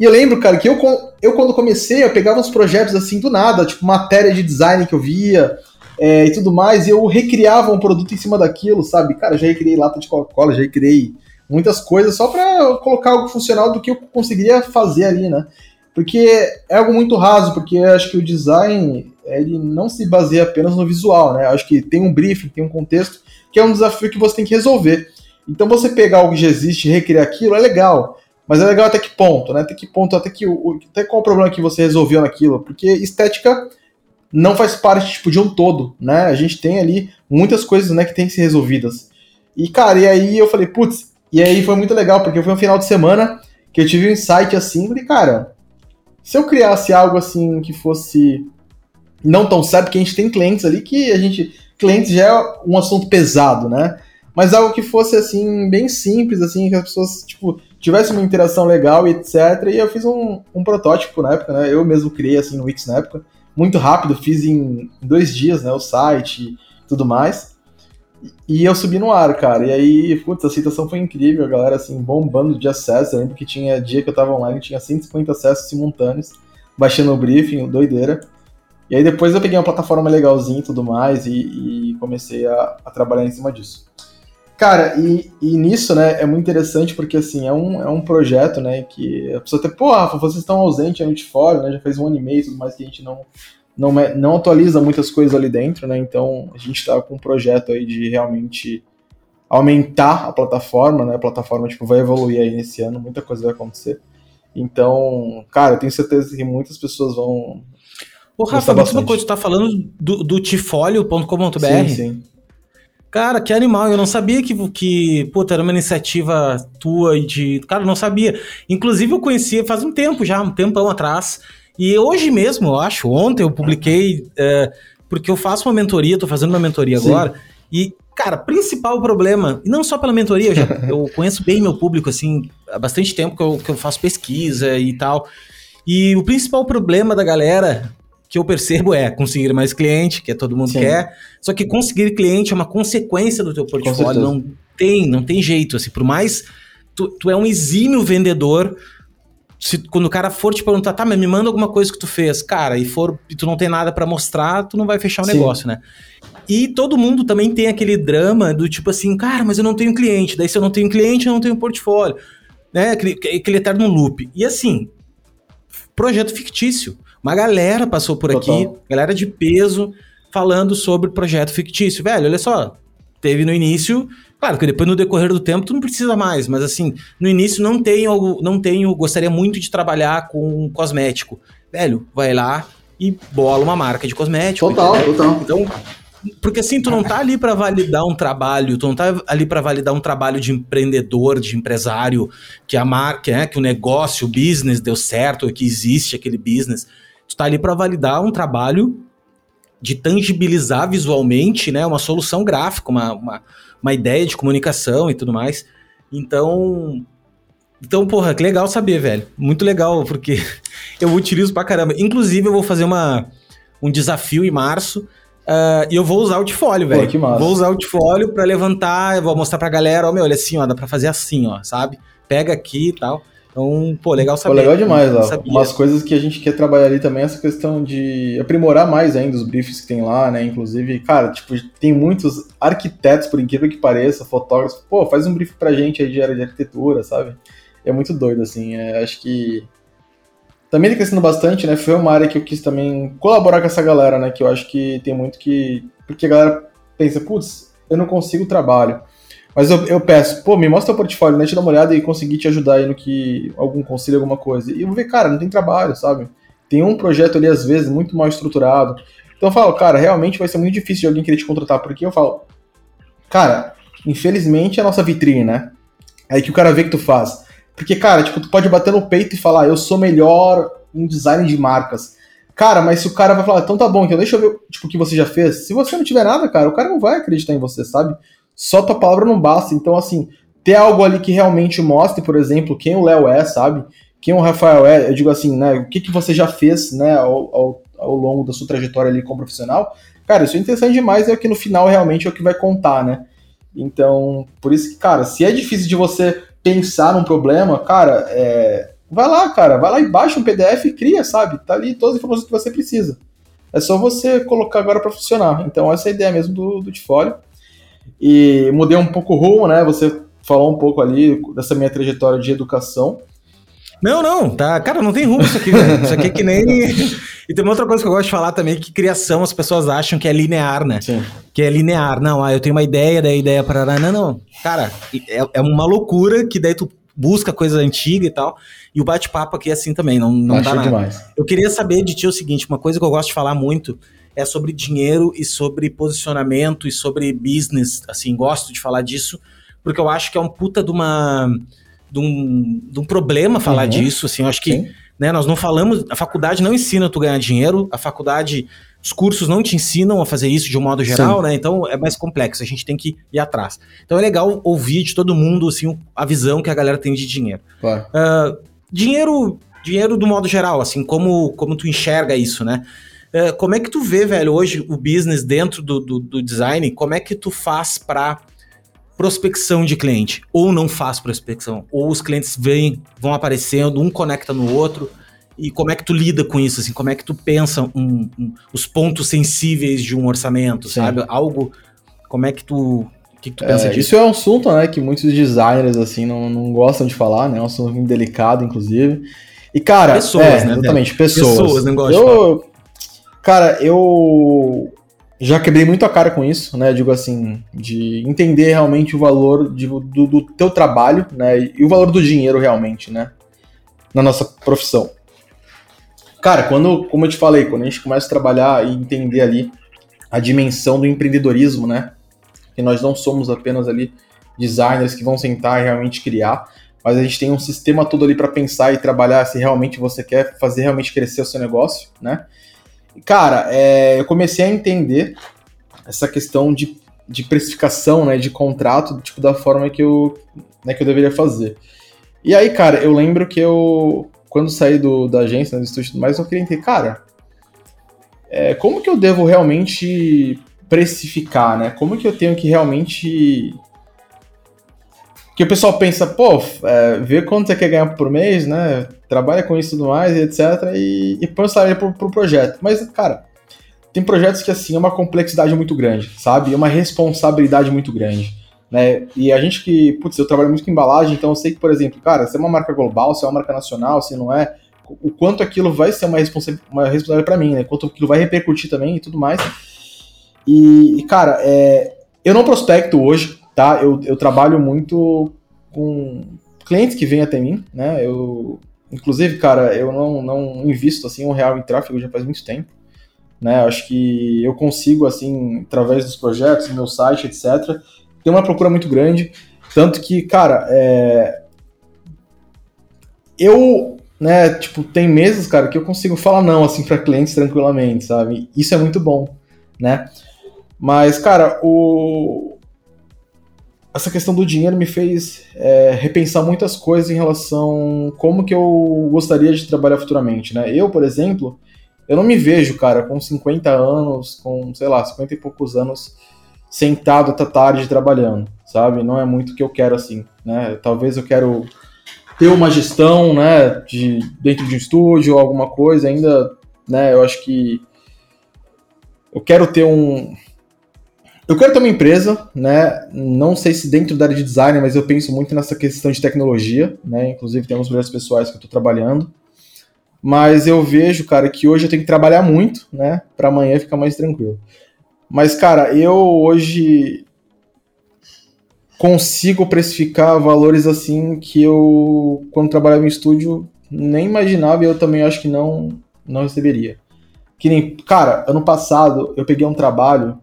E eu lembro, cara, que eu, eu quando comecei, eu pegava uns projetos assim do nada, tipo matéria de design que eu via é, e tudo mais, e eu recriava um produto em cima daquilo, sabe? Cara, já recriei lata de Coca-Cola, já recriei muitas coisas só para colocar algo funcional do que eu conseguiria fazer ali, né? Porque é algo muito raso, porque acho que o design ele não se baseia apenas no visual, né? Acho que tem um briefing, tem um contexto, que é um desafio que você tem que resolver. Então você pegar algo que já existe e recriar aquilo é legal. Mas é legal até que ponto, né? Até que ponto, até que até qual o problema que você resolveu naquilo? Porque estética não faz parte tipo de um todo, né? A gente tem ali muitas coisas, né, que tem que ser resolvidas. E cara, e aí eu falei, putz, e aí foi muito legal porque foi um final de semana que eu tive um insight assim, falei, cara, se eu criasse algo assim que fosse não tão sério, porque a gente tem clientes ali que a gente clientes já é um assunto pesado, né? Mas algo que fosse assim bem simples assim, que as pessoas tipo tivesse uma interação legal e etc. E eu fiz um, um protótipo na época, né? Eu mesmo criei assim no Wix na época, muito rápido, fiz em dois dias, né? O site e tudo mais. E eu subi no ar, cara. E aí, putz, a situação foi incrível, a galera assim, bombando de acesso. Eu lembro que tinha dia que eu tava online, tinha 150 acessos simultâneos, baixando o briefing, doideira. E aí depois eu peguei uma plataforma legalzinha e tudo mais, e, e comecei a, a trabalhar em cima disso. Cara, e, e, nisso, né, é muito interessante porque, assim, é um, é um projeto, né, que a pessoa até, pô, Rafa, vocês estão ausentes aí de fora, né, já fez um ano e meio e tudo mais que a gente não, não, não atualiza muitas coisas ali dentro, né, então a gente tá com um projeto aí de realmente aumentar a plataforma, né, a plataforma, tipo, vai evoluir aí nesse ano, muita coisa vai acontecer. Então, cara, eu tenho certeza que muitas pessoas vão... Ô, Rafa, uma coisa, tu tá falando do, do tifolio.com.br? Sim, sim. Cara, que animal. Eu não sabia que, que puta, era uma iniciativa tua e de. Cara, não sabia. Inclusive, eu conhecia faz um tempo já, um tempão atrás. E hoje mesmo, eu acho, ontem eu publiquei, é, porque eu faço uma mentoria, tô fazendo uma mentoria Sim. agora. E, cara, principal problema, e não só pela mentoria, eu, já, eu conheço bem meu público, assim, há bastante tempo que eu, que eu faço pesquisa e tal. E o principal problema da galera que eu percebo é conseguir mais cliente, que é todo mundo Sim. quer. Só que conseguir cliente é uma consequência do teu portfólio. Não tem, não tem jeito. Assim, por mais. Tu, tu é um exímio vendedor. Se, quando o cara for te perguntar, tá, mas me manda alguma coisa que tu fez, cara, e for e tu não tem nada para mostrar, tu não vai fechar o Sim. negócio, né? E todo mundo também tem aquele drama do tipo assim, cara, mas eu não tenho cliente. Daí se eu não tenho cliente, eu não tenho portfólio. Né? Aquele, aquele eterno loop. E assim, projeto fictício. Uma galera passou por Total. aqui, galera de peso, falando sobre projeto fictício. Velho, olha só, teve no início, claro que depois no decorrer do tempo tu não precisa mais, mas assim, no início não tenho, não tenho, gostaria muito de trabalhar com cosmético. Velho, vai lá e bola uma marca de cosmético. Total, entendeu? total. Então, porque assim, tu não tá ali para validar um trabalho, tu não tá ali para validar um trabalho de empreendedor, de empresário, que a marca, né, que o negócio, o business deu certo, que existe aquele business. Tu tá ali para validar um trabalho de tangibilizar visualmente, né, uma solução gráfica, uma, uma, uma ideia de comunicação e tudo mais. Então, então, porra, que legal saber, velho. Muito legal, porque eu utilizo pra caramba. Inclusive, eu vou fazer uma, um desafio em março. Uh, e eu vou usar o Tifólio, velho. Vou usar o Tifólio pra levantar, eu vou mostrar pra galera, ó, meu, olha assim, ó, dá pra fazer assim, ó, sabe? Pega aqui e tal. Então, pô, legal saber. Pô, legal demais, ó. Umas coisas que a gente quer trabalhar ali também, essa questão de aprimorar mais ainda os briefs que tem lá, né? Inclusive, cara, tipo, tem muitos arquitetos, por incrível que pareça, fotógrafos, pô, faz um brief pra gente aí de área de arquitetura, sabe? É muito doido, assim. É, acho que também tá crescendo bastante, né? Foi uma área que eu quis também colaborar com essa galera, né? Que eu acho que tem muito que. Porque a galera pensa, putz, eu não consigo trabalho. Mas eu, eu peço, pô, me mostra o portfólio, né? Te dar uma olhada e conseguir te ajudar aí no que. algum conselho, alguma coisa. E eu vou ver, cara, não tem trabalho, sabe? Tem um projeto ali, às vezes, muito mal estruturado. Então eu falo, cara, realmente vai ser muito difícil de alguém querer te contratar, porque eu falo, cara, infelizmente é a nossa vitrine, né? Aí que o cara vê que tu faz. Porque, cara, tipo, tu pode bater no peito e falar, eu sou melhor em design de marcas. Cara, mas se o cara vai falar, então tá bom, então deixa eu ver tipo, o que você já fez. Se você não tiver nada, cara, o cara não vai acreditar em você, sabe? Só tua palavra não basta. Então, assim, ter algo ali que realmente mostre, por exemplo, quem o Léo é, sabe? Quem o Rafael é, eu digo assim, né? O que, que você já fez, né, ao, ao, ao longo da sua trajetória ali como profissional. Cara, isso é interessante demais, é que no final realmente é o que vai contar, né? Então, por isso que, cara, se é difícil de você pensar num problema, cara, é... vai lá, cara, vai lá e baixa um PDF e cria, sabe? Tá ali todas as informações que você precisa. É só você colocar agora para funcionar. Então, essa é a ideia mesmo do, do Tifólio. E mudei um pouco o rumo, né? Você falou um pouco ali dessa minha trajetória de educação. Não, não, tá. Cara, não tem rumo isso aqui, velho. Isso aqui é que nem. e tem uma outra coisa que eu gosto de falar também, que criação as pessoas acham que é linear, né? Sim. Que é linear. Não, ah, eu tenho uma ideia, daí ideia para. Não, não. Cara, é, é uma loucura que daí tu busca coisa antiga e tal. E o bate-papo aqui é assim também, não, não dá nada. Demais. Eu queria saber de ti o seguinte: uma coisa que eu gosto de falar muito é sobre dinheiro e sobre posicionamento e sobre business. Assim, gosto de falar disso, porque eu acho que é um puta de uma de um, de um problema falar uhum. disso, assim, eu acho que, né, nós não falamos, a faculdade não ensina tu ganhar dinheiro, a faculdade, os cursos não te ensinam a fazer isso de um modo geral, Sim. né, então é mais complexo, a gente tem que ir atrás. Então é legal ouvir de todo mundo, assim, a visão que a galera tem de dinheiro. Claro. Uh, dinheiro, dinheiro do modo geral, assim, como, como tu enxerga isso, né, uh, como é que tu vê, velho, hoje o business dentro do, do, do design, como é que tu faz para prospecção de cliente, ou não faz prospecção, ou os clientes vêm, vão aparecendo, um conecta no outro, e como é que tu lida com isso, assim, como é que tu pensa um, um, os pontos sensíveis de um orçamento, Sim. sabe? Algo, como é que tu, o que, que tu pensa é, disso? Isso é um assunto, né, que muitos designers, assim, não, não gostam de falar, né, é um assunto delicado, inclusive, e cara, pessoas, é, né, exatamente, pessoas. Pessoas, não gostam eu, Cara, eu já quebrei muito a cara com isso, né? Digo assim, de entender realmente o valor de, do, do, teu trabalho, né? E o valor do dinheiro realmente, né? Na nossa profissão. Cara, quando, como eu te falei, quando a gente começa a trabalhar e entender ali a dimensão do empreendedorismo, né? Que nós não somos apenas ali designers que vão sentar e realmente criar, mas a gente tem um sistema todo ali para pensar e trabalhar se realmente você quer fazer realmente crescer o seu negócio, né? Cara, é, eu comecei a entender essa questão de, de precificação, né, de contrato, tipo, da forma que eu, né, que eu deveria fazer. E aí, cara, eu lembro que eu, quando saí do, da agência, né, do estúdio mais, eu queria entender, cara, é, como que eu devo realmente precificar, né? Como que eu tenho que realmente que o pessoal pensa, pô, é, vê quanto você quer ganhar por mês, né? Trabalha com isso e tudo mais, etc. E, e põe o salário pro, pro projeto. Mas, cara, tem projetos que, assim, é uma complexidade muito grande, sabe? É uma responsabilidade muito grande. Né? E a gente que, putz, eu trabalho muito com embalagem, então eu sei que, por exemplo, cara, se é uma marca global, se é uma marca nacional, se não é, o quanto aquilo vai ser uma, responsa uma responsabilidade para mim, né? Quanto aquilo vai repercutir também e tudo mais. E, cara, é, eu não prospecto hoje, tá? Eu, eu trabalho muito com clientes que vêm até mim, né? Eu, inclusive, cara, eu não, não invisto assim um real em tráfego já faz muito tempo, né? Acho que eu consigo assim através dos projetos, meu site, etc. Ter uma procura muito grande, tanto que, cara, é... eu, né? Tipo, tem meses, cara, que eu consigo falar não assim para clientes tranquilamente, sabe? Isso é muito bom, né? Mas, cara, o, essa questão do dinheiro me fez é, repensar muitas coisas em relação como que eu gostaria de trabalhar futuramente, né? Eu, por exemplo, eu não me vejo, cara, com 50 anos, com, sei lá, 50 e poucos anos, sentado até tarde trabalhando, sabe? Não é muito o que eu quero assim, né? Talvez eu quero ter uma gestão, né, de, dentro de um estúdio ou alguma coisa ainda, né? Eu acho que eu quero ter um, eu quero ter uma empresa, né? Não sei se dentro da área de design, mas eu penso muito nessa questão de tecnologia, né? Inclusive tem alguns projetos pessoais que eu estou trabalhando. Mas eu vejo, cara, que hoje eu tenho que trabalhar muito, né? Para amanhã ficar mais tranquilo. Mas, cara, eu hoje consigo precificar valores assim que eu, quando trabalhava em estúdio, nem imaginava e eu também acho que não, não receberia. Que nem, cara, ano passado eu peguei um trabalho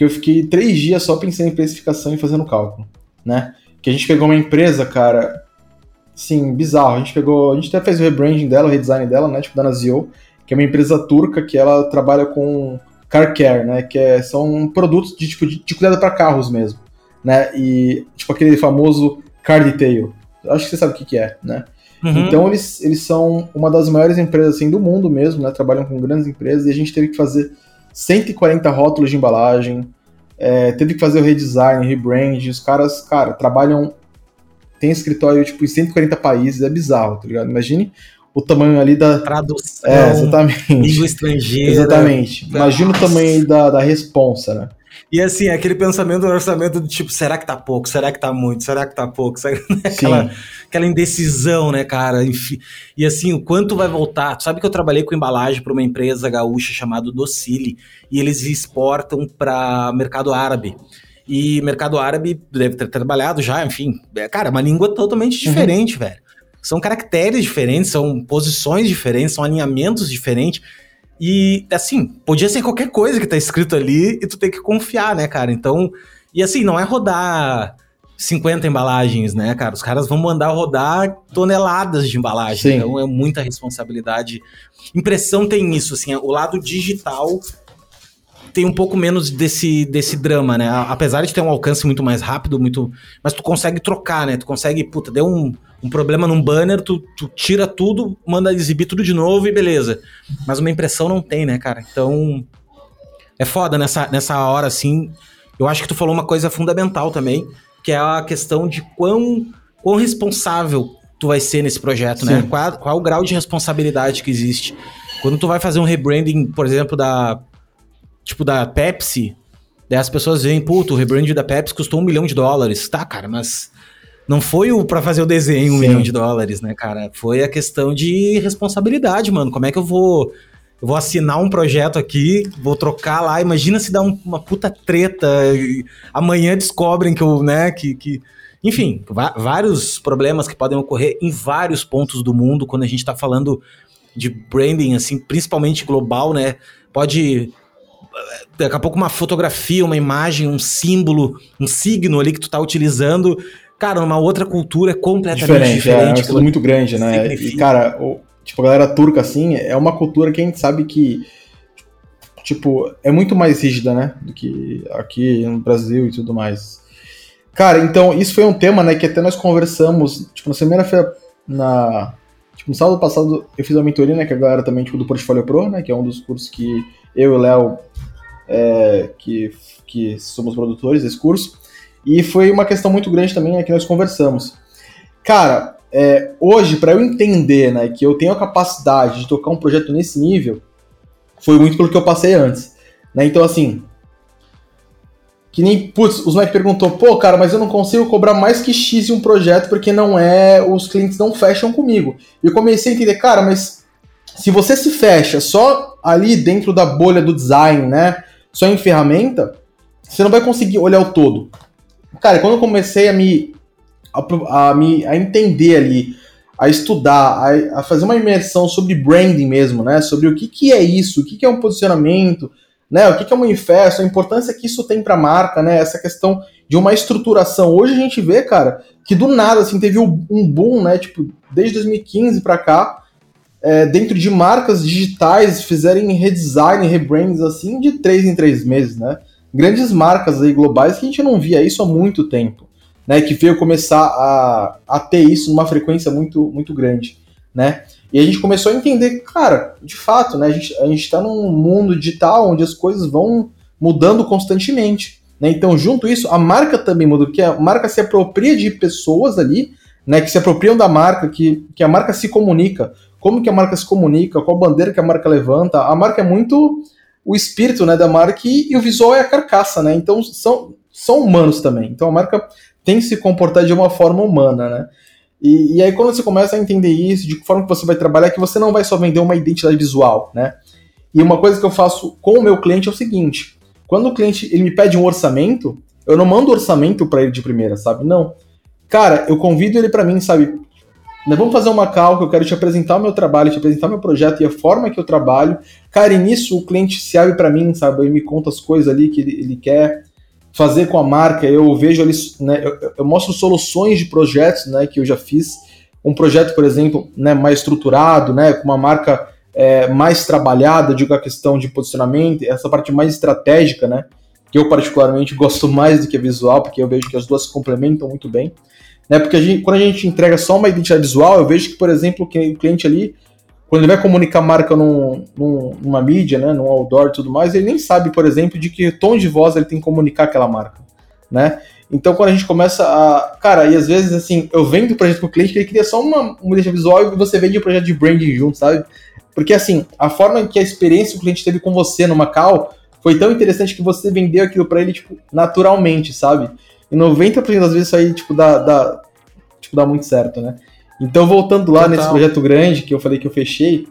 que eu fiquei três dias só pensando em precificação e fazendo cálculo, né? Que a gente pegou uma empresa, cara, sim, bizarro. A gente pegou, a gente até fez o rebranding dela, o redesign dela, né? Tipo da Nazio, que é uma empresa turca que ela trabalha com car care, né? Que é, são produtos de tipo de, de cuidado para carros mesmo, né? E tipo aquele famoso car detail. Acho que você sabe o que, que é, né? Uhum. Então eles, eles são uma das maiores empresas assim, do mundo mesmo, né? Trabalham com grandes empresas e a gente teve que fazer 140 rótulos de embalagem, é, teve que fazer o redesign, rebrand. Os caras, cara, trabalham. Tem escritório tipo, em 140 países, é bizarro, tá ligado? Imagine o tamanho ali da. Tradução. É, exatamente. Língua estrangeira. Exatamente. Imagina o tamanho da, da responsa, né? E assim, aquele pensamento do orçamento do tipo, será que tá pouco? Será que tá muito? Será que tá pouco? Será... aquela, aquela indecisão, né, cara? Enfim. E assim, o quanto vai voltar? Tu sabe que eu trabalhei com embalagem para uma empresa gaúcha chamada Docile e eles exportam para mercado árabe. E mercado árabe deve ter trabalhado já, enfim. É, cara, é uma língua totalmente uhum. diferente, uhum. velho. São caracteres diferentes, são posições diferentes, são alinhamentos diferentes. E, assim, podia ser qualquer coisa que tá escrito ali e tu tem que confiar, né, cara? Então, e assim, não é rodar 50 embalagens, né, cara? Os caras vão mandar rodar toneladas de embalagem. Sim. Então é muita responsabilidade. Impressão tem isso, assim, o lado digital tem um pouco menos desse, desse drama, né? Apesar de ter um alcance muito mais rápido, muito. Mas tu consegue trocar, né? Tu consegue, puta, deu um, um problema num banner, tu, tu tira tudo, manda exibir tudo de novo e beleza. Mas uma impressão não tem, né, cara? Então. É foda nessa, nessa hora, assim. Eu acho que tu falou uma coisa fundamental também, que é a questão de quão, quão responsável tu vai ser nesse projeto, né? Sim. né? Qual, qual o grau de responsabilidade que existe. Quando tu vai fazer um rebranding, por exemplo, da tipo da Pepsi, daí as pessoas veem, puto, o rebrand da Pepsi custou um milhão de dólares. Tá, cara, mas não foi o para fazer o desenho um milhão de dólares, né, cara? Foi a questão de responsabilidade, mano. Como é que eu vou eu vou assinar um projeto aqui, vou trocar lá. Imagina se dá um, uma puta treta. amanhã descobrem que eu, né, que. que... Enfim, vários problemas que podem ocorrer em vários pontos do mundo quando a gente tá falando de branding, assim, principalmente global, né? Pode daqui a pouco uma fotografia, uma imagem, um símbolo, um signo ali que tu tá utilizando, cara, numa outra cultura é completamente diferente. diferente é, é tudo muito grande, né? Significa. E, cara, o, tipo, a galera turca, assim, é uma cultura que a gente sabe que, tipo, é muito mais rígida, né? Do que aqui no Brasil e tudo mais. Cara, então, isso foi um tema, né, que até nós conversamos, tipo, na semana-feira, na... Tipo, no sábado passado eu fiz uma mentoria, né, que a galera também, tipo, do Portfólio Pro, né, que é um dos cursos que eu e o Léo é, que, que somos produtores desse curso. E foi uma questão muito grande também é que nós conversamos. Cara, é, hoje, para eu entender né, que eu tenho a capacidade de tocar um projeto nesse nível, foi muito pelo que eu passei antes. Né? Então, assim, que nem, putz, os Mike perguntou, pô, cara, mas eu não consigo cobrar mais que X em um projeto porque não é, os clientes não fecham comigo. E eu comecei a entender, cara, mas se você se fecha só ali dentro da bolha do design, né? só em ferramenta, você não vai conseguir olhar o todo. Cara, quando eu comecei a me a, a, me, a entender ali, a estudar, a, a, fazer uma imersão sobre branding mesmo, né? Sobre o que, que é isso, o que, que é um posicionamento, né? O que, que é um manifesto, a importância que isso tem para a marca, né? Essa questão de uma estruturação. Hoje a gente vê, cara, que do nada assim teve um boom, né? Tipo, desde 2015 para cá, é, dentro de marcas digitais fizerem redesign, rebrands assim de três em três meses, né? Grandes marcas aí globais que a gente não via isso há muito tempo, né? Que veio começar a, a ter isso numa frequência muito, muito grande, né? E a gente começou a entender, cara, de fato, né? A gente a está num mundo digital onde as coisas vão mudando constantemente, né? Então, junto isso, a marca também muda, porque a marca se apropria de pessoas ali, né? Que se apropriam da marca, que, que a marca se comunica como que a marca se comunica, qual bandeira que a marca levanta. A marca é muito o espírito né, da marca e, e o visual é a carcaça, né? Então são, são humanos também. Então a marca tem que se comportar de uma forma humana, né? E, e, aí quando você começa a entender isso, de que forma que você vai trabalhar, é que você não vai só vender uma identidade visual, né? E uma coisa que eu faço com o meu cliente é o seguinte: quando o cliente ele me pede um orçamento, Eu não mando orçamento para ele de primeira, sabe? Não. Cara, eu convido ele para mim, sabe? Nós vamos fazer uma call que eu quero te apresentar o meu trabalho, te apresentar o meu projeto e a forma que eu trabalho. Cara, e nisso o cliente se abre para mim, sabe? Ele me conta as coisas ali que ele, ele quer fazer com a marca. Eu vejo ali, né? Eu, eu, mostro soluções de projetos, né? Que eu já fiz. Um projeto, por exemplo, né? Mais estruturado, né? Com uma marca é, mais trabalhada, digo a questão de posicionamento, essa parte mais estratégica, né? Que eu particularmente gosto mais do que a visual, porque eu vejo que as duas se complementam muito bem. Né? Porque a gente, quando a gente entrega só uma identidade visual, eu vejo que, por exemplo, que o cliente ali, quando ele vai comunicar a marca num, num, numa mídia, né, num outdoor e tudo mais, ele nem sabe, por exemplo, de que tom de voz ele tem que comunicar aquela marca, né? Então, quando a gente começa a. Cara, e às vezes, assim, eu vendo o projeto pro cliente que ele queria só uma, uma identidade visual e você vende o um projeto de branding junto, sabe? Porque, assim, a forma que a experiência que o cliente teve com você numa call foi tão interessante que você vendeu aquilo para ele, tipo, naturalmente, sabe? E 90% das vezes isso aí, tipo, dá, dá, tipo, dá muito certo, né? Então, voltando lá Total. nesse projeto grande que eu falei que eu fechei,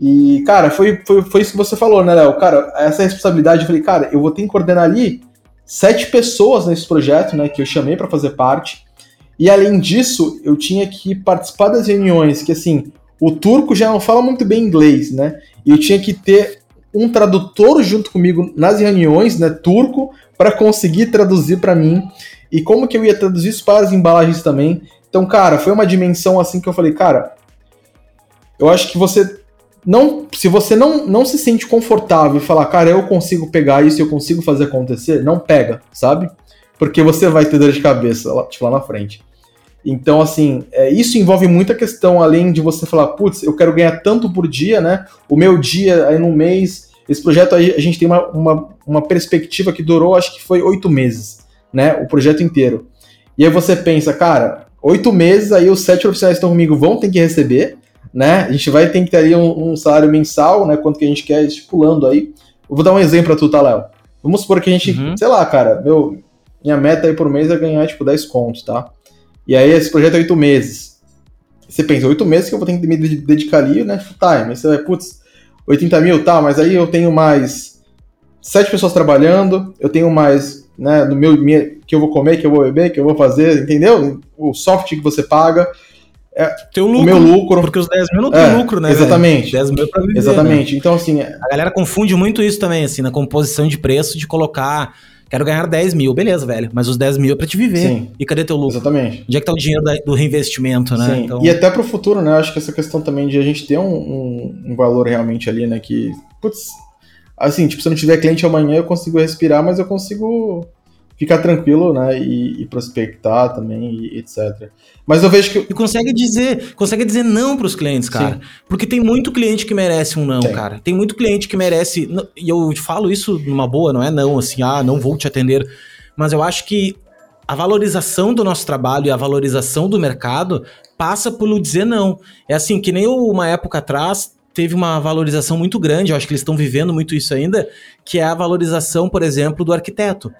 e, cara, foi, foi, foi isso que você falou, né, Léo? Cara, essa responsabilidade, eu falei, cara, eu vou ter que coordenar ali sete pessoas nesse projeto, né, que eu chamei para fazer parte. E além disso, eu tinha que participar das reuniões, que assim, o turco já não fala muito bem inglês, né? E eu tinha que ter um tradutor junto comigo nas reuniões, né, turco, para conseguir traduzir para mim e como que eu ia traduzir isso para as embalagens também. Então, cara, foi uma dimensão assim que eu falei, cara, eu acho que você não, se você não, não se sente confortável e falar, cara, eu consigo pegar isso, eu consigo fazer acontecer, não pega, sabe? Porque você vai ter dor de cabeça lá, tipo, lá na frente. Então, assim, é, isso envolve muita questão, além de você falar, putz, eu quero ganhar tanto por dia, né? O meu dia aí no mês esse projeto aí, a gente tem uma, uma, uma perspectiva que durou, acho que foi oito meses, né? O projeto inteiro. E aí você pensa, cara, oito meses, aí os sete profissionais que estão comigo vão ter que receber, né? A gente vai ter que ter ali um, um, salário mensal, né? Quanto que a gente quer, estipulando aí. Eu vou dar um exemplo pra tu, tá, Léo? Vamos supor que a gente, uhum. sei lá, cara, meu, minha meta aí por mês é ganhar, tipo, 10 contos, tá? E aí esse projeto é oito meses. Você pensa, oito meses que eu vou ter que me dedicar ali, né? Tá, mas você vai, putz, 80 mil, tá, mas aí eu tenho mais sete pessoas trabalhando, eu tenho mais, né, no meu, minha, que eu vou comer, que eu vou beber, que eu vou fazer, entendeu? O software que você paga. É, lucro, o meu lucro. Porque os 10 mil não tem é, lucro, né? Exatamente. Velho? 10 mil pra viver, Exatamente. Né? Então, assim. A galera confunde muito isso também, assim, na composição de preço, de colocar Quero ganhar 10 mil, beleza, velho. Mas os 10 mil é pra te viver. Sim. E cadê teu lucro? Exatamente. Onde é que tá o dinheiro da, do reinvestimento, né? Sim. Então... E até pro futuro, né? Acho que essa questão também de a gente ter um, um, um valor realmente ali, né? Que, putz, assim, tipo, se eu não tiver cliente amanhã, eu consigo respirar, mas eu consigo ficar tranquilo, né, e, e prospectar também, e etc. Mas eu vejo que... E consegue dizer, consegue dizer não para os clientes, cara. Sim. Porque tem muito cliente que merece um não, tem. cara. Tem muito cliente que merece... E eu falo isso numa boa, não é não, assim, ah, não vou te atender. Mas eu acho que a valorização do nosso trabalho e a valorização do mercado passa por dizer não. É assim, que nem uma época atrás teve uma valorização muito grande, eu acho que eles estão vivendo muito isso ainda, que é a valorização, por exemplo, do arquiteto.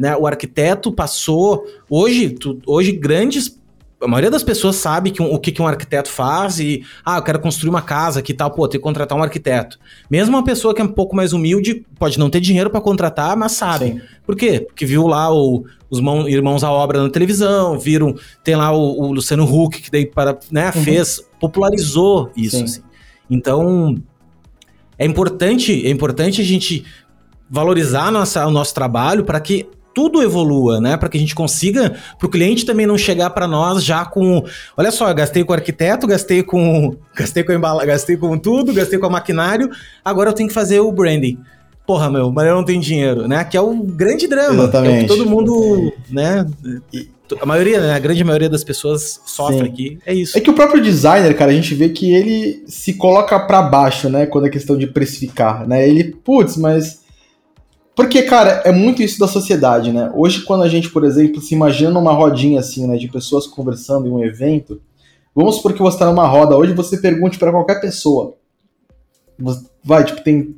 Né? O arquiteto passou. Hoje, tu, hoje grandes. A maioria das pessoas sabe que um, o que, que um arquiteto faz e. Ah, eu quero construir uma casa aqui e tal. Pô, tem que contratar um arquiteto. Mesmo uma pessoa que é um pouco mais humilde, pode não ter dinheiro para contratar, mas sabe. Sim. Por quê? Porque viu lá o, os mão, irmãos à obra na televisão, viram. Tem lá o, o Luciano Huck, que daí para, né, uhum. fez, popularizou isso. Assim. Então. É importante, é importante a gente valorizar nossa, o nosso trabalho para que tudo evolua, né? Para que a gente consiga, para o cliente também não chegar para nós já com, olha só, gastei com o arquiteto, gastei com, gastei com embala, gastei com tudo, gastei com o maquinário, agora eu tenho que fazer o branding. Porra, meu, mas eu não tenho dinheiro, né? Que é o grande drama. Exatamente. É todo mundo, né? A maioria, né? A grande maioria das pessoas sofre Sim. aqui. É isso. É que o próprio designer, cara, a gente vê que ele se coloca para baixo, né? Quando é questão de precificar, né? Ele, putz, mas porque, cara, é muito isso da sociedade, né? Hoje, quando a gente, por exemplo, se imagina numa rodinha assim, né, de pessoas conversando em um evento, vamos supor que você está numa roda hoje você pergunte para qualquer pessoa. Vai, tipo, tem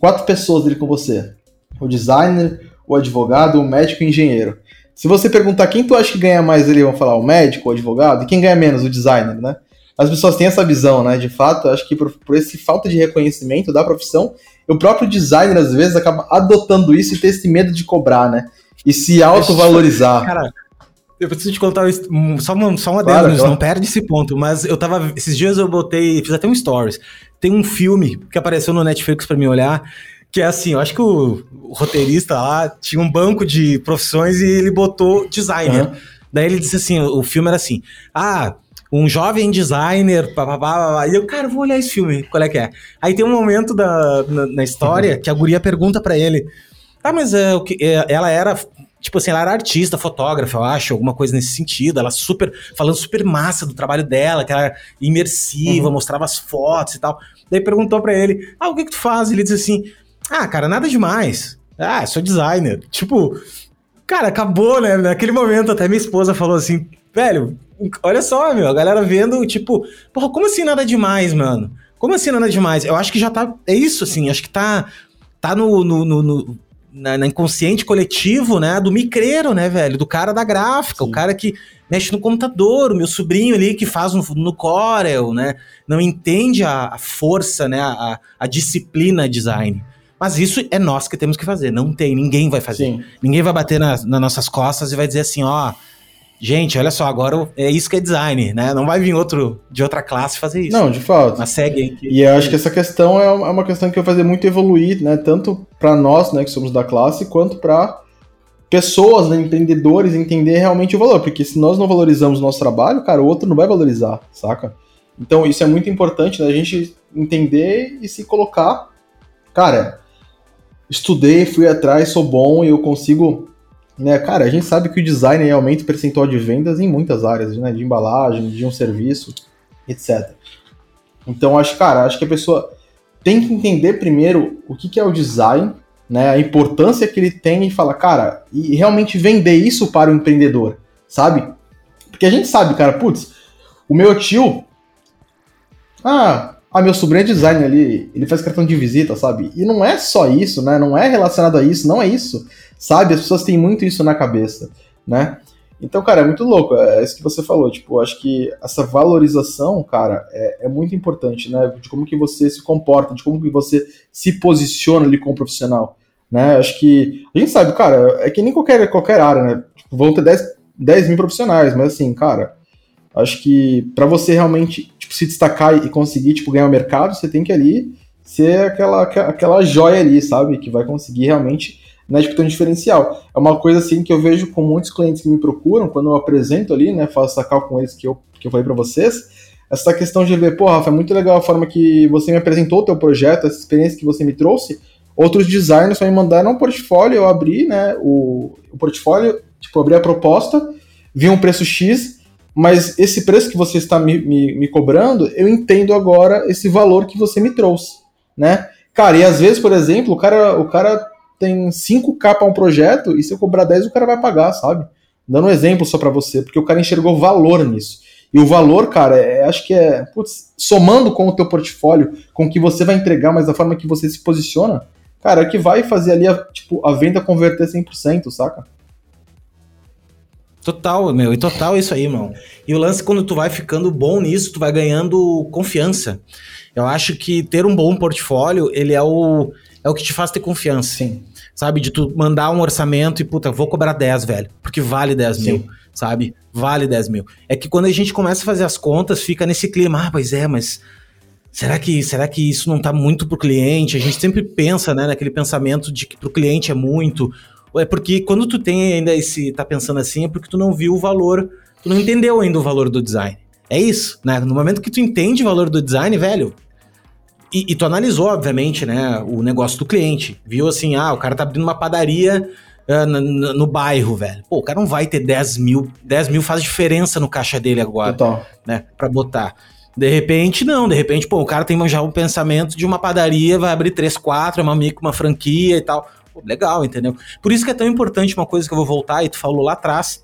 quatro pessoas ali com você: o designer, o advogado, o médico e o engenheiro. Se você perguntar quem tu acha que ganha mais, eles vão falar o médico, o advogado, e quem ganha menos, o designer, né? As pessoas têm essa visão, né? De fato, acho que por, por esse falta de reconhecimento da profissão, o próprio designer, às vezes, acaba adotando isso e ter esse medo de cobrar, né? e se autovalorizar. Cara, eu preciso te contar só uma, só uma claro, delas, não perde esse ponto. Mas eu tava. Esses dias eu botei. Fiz até um stories. Tem um filme que apareceu no Netflix para mim olhar. Que é assim, eu acho que o, o, roteirista lá tinha um banco de profissões e ele botou designer. Uhum. Daí ele disse assim: o filme era assim. Ah, um jovem designer, papapá, e eu, cara, vou olhar esse filme, qual é que é? Aí tem um momento da, na, na história que a guria pergunta para ele, ah, mas é, o que, é, ela era, tipo assim, ela era artista, fotógrafa, eu acho, alguma coisa nesse sentido, ela super, falando super massa do trabalho dela, que era imersiva, uhum. mostrava as fotos e tal. Daí perguntou para ele, ah, o que que tu faz? Ele disse assim, ah, cara, nada demais. Ah, sou designer. Tipo, cara, acabou, né? Naquele momento até minha esposa falou assim, velho, olha só, meu, a galera vendo, tipo, porra, como assim nada demais, mano? Como assim nada demais? Eu acho que já tá. É isso, assim, acho que tá. Tá no. no, no, no na, na, inconsciente coletivo, né? Do micreiro, né, velho? Do cara da gráfica, Sim. o cara que mexe no computador, o meu sobrinho ali que faz no, no Corel, né? Não entende a, a força, né? A, a, disciplina design. Mas isso é nós que temos que fazer, não tem, ninguém vai fazer. Sim. Ninguém vai bater nas, nas nossas costas e vai dizer assim, ó, gente, olha só, agora é isso que é design, né? Não vai vir outro de outra classe fazer isso. Não, de fato. Mas segue. Que... E eu acho que essa questão é, é uma questão que vai fazer muito evoluir, né? Tanto para nós, né, que somos da classe, quanto para pessoas, né, empreendedores, entender realmente o valor. Porque se nós não valorizamos o nosso trabalho, cara, o outro não vai valorizar, saca? Então isso é muito importante, né? A gente entender e se colocar. Cara, estudei, fui atrás, sou bom e eu consigo né, cara, a gente sabe que o design aumenta o percentual de vendas em muitas áreas, né, de embalagem, de um serviço, etc. Então, acho, cara, acho que a pessoa tem que entender primeiro o que, que é o design, né, a importância que ele tem e falar, cara, e realmente vender isso para o empreendedor, sabe? Porque a gente sabe, cara, putz, o meu tio, ah, ah, meu sobrinho é designer ali, ele faz cartão de visita, sabe? E não é só isso, né? Não é relacionado a isso, não é isso. Sabe? As pessoas têm muito isso na cabeça, né? Então, cara, é muito louco. É isso que você falou. Tipo, acho que essa valorização, cara, é, é, muito importante, né? De como que você se comporta, de como que você se posiciona ali como profissional, né? Acho que a gente sabe, cara, é que nem qualquer, qualquer área, né? Tipo, vão ter 10, 10 mil profissionais, mas assim, cara, acho que para você realmente tipo, se destacar e conseguir tipo, ganhar o mercado, você tem que ali ser aquela, aquela joia ali, sabe? Que vai conseguir realmente né, tipo, ter um diferencial. É uma coisa assim que eu vejo com muitos clientes que me procuram, quando eu apresento ali, né, faço essa cal com eles que eu, que eu falei para vocês, essa questão de ver, pô, Rafa, é muito legal a forma que você me apresentou o teu projeto, essa experiência que você me trouxe, outros designers só me mandaram um portfólio, eu abri, né, o, o portfólio, tipo, abri a proposta, vi um preço X, mas esse preço que você está me, me, me cobrando, eu entendo agora esse valor que você me trouxe, né? Cara, e às vezes, por exemplo, o cara, o cara tem 5k para um projeto e se eu cobrar 10 o cara vai pagar, sabe? Dando um exemplo só para você, porque o cara enxergou valor nisso. E o valor, cara, é, acho que é putz, somando com o teu portfólio, com o que você vai entregar, mas da forma que você se posiciona, cara, é que vai fazer ali a, tipo, a venda converter 100%, saca? Total, meu, e total isso aí, irmão. E o lance, quando tu vai ficando bom nisso, tu vai ganhando confiança. Eu acho que ter um bom portfólio, ele é o, é o que te faz ter confiança. Sim. Sabe? De tu mandar um orçamento e, puta, vou cobrar 10, velho. Porque vale 10 Sim. mil, sabe? Vale 10 mil. É que quando a gente começa a fazer as contas, fica nesse clima, ah, pois é, mas será que, será que isso não tá muito pro cliente? A gente sempre pensa, né, naquele pensamento de que pro cliente é muito. É porque quando tu tem ainda esse, tá pensando assim, é porque tu não viu o valor, tu não entendeu ainda o valor do design. É isso, né? No momento que tu entende o valor do design, velho, e, e, tu analisou, obviamente, né, o negócio do cliente. Viu assim, ah, o cara tá abrindo uma padaria uh, no, no, no, bairro, velho. Pô, o cara não vai ter 10 mil. 10 mil faz diferença no caixa dele agora. Total. Né, pra botar. De repente, não. De repente, pô, o cara tem já um pensamento de uma padaria, vai abrir 3, 4, é uma, uma franquia e tal. Pô, legal, entendeu? Por isso que é tão importante uma coisa que eu vou voltar, e tu falou lá atrás,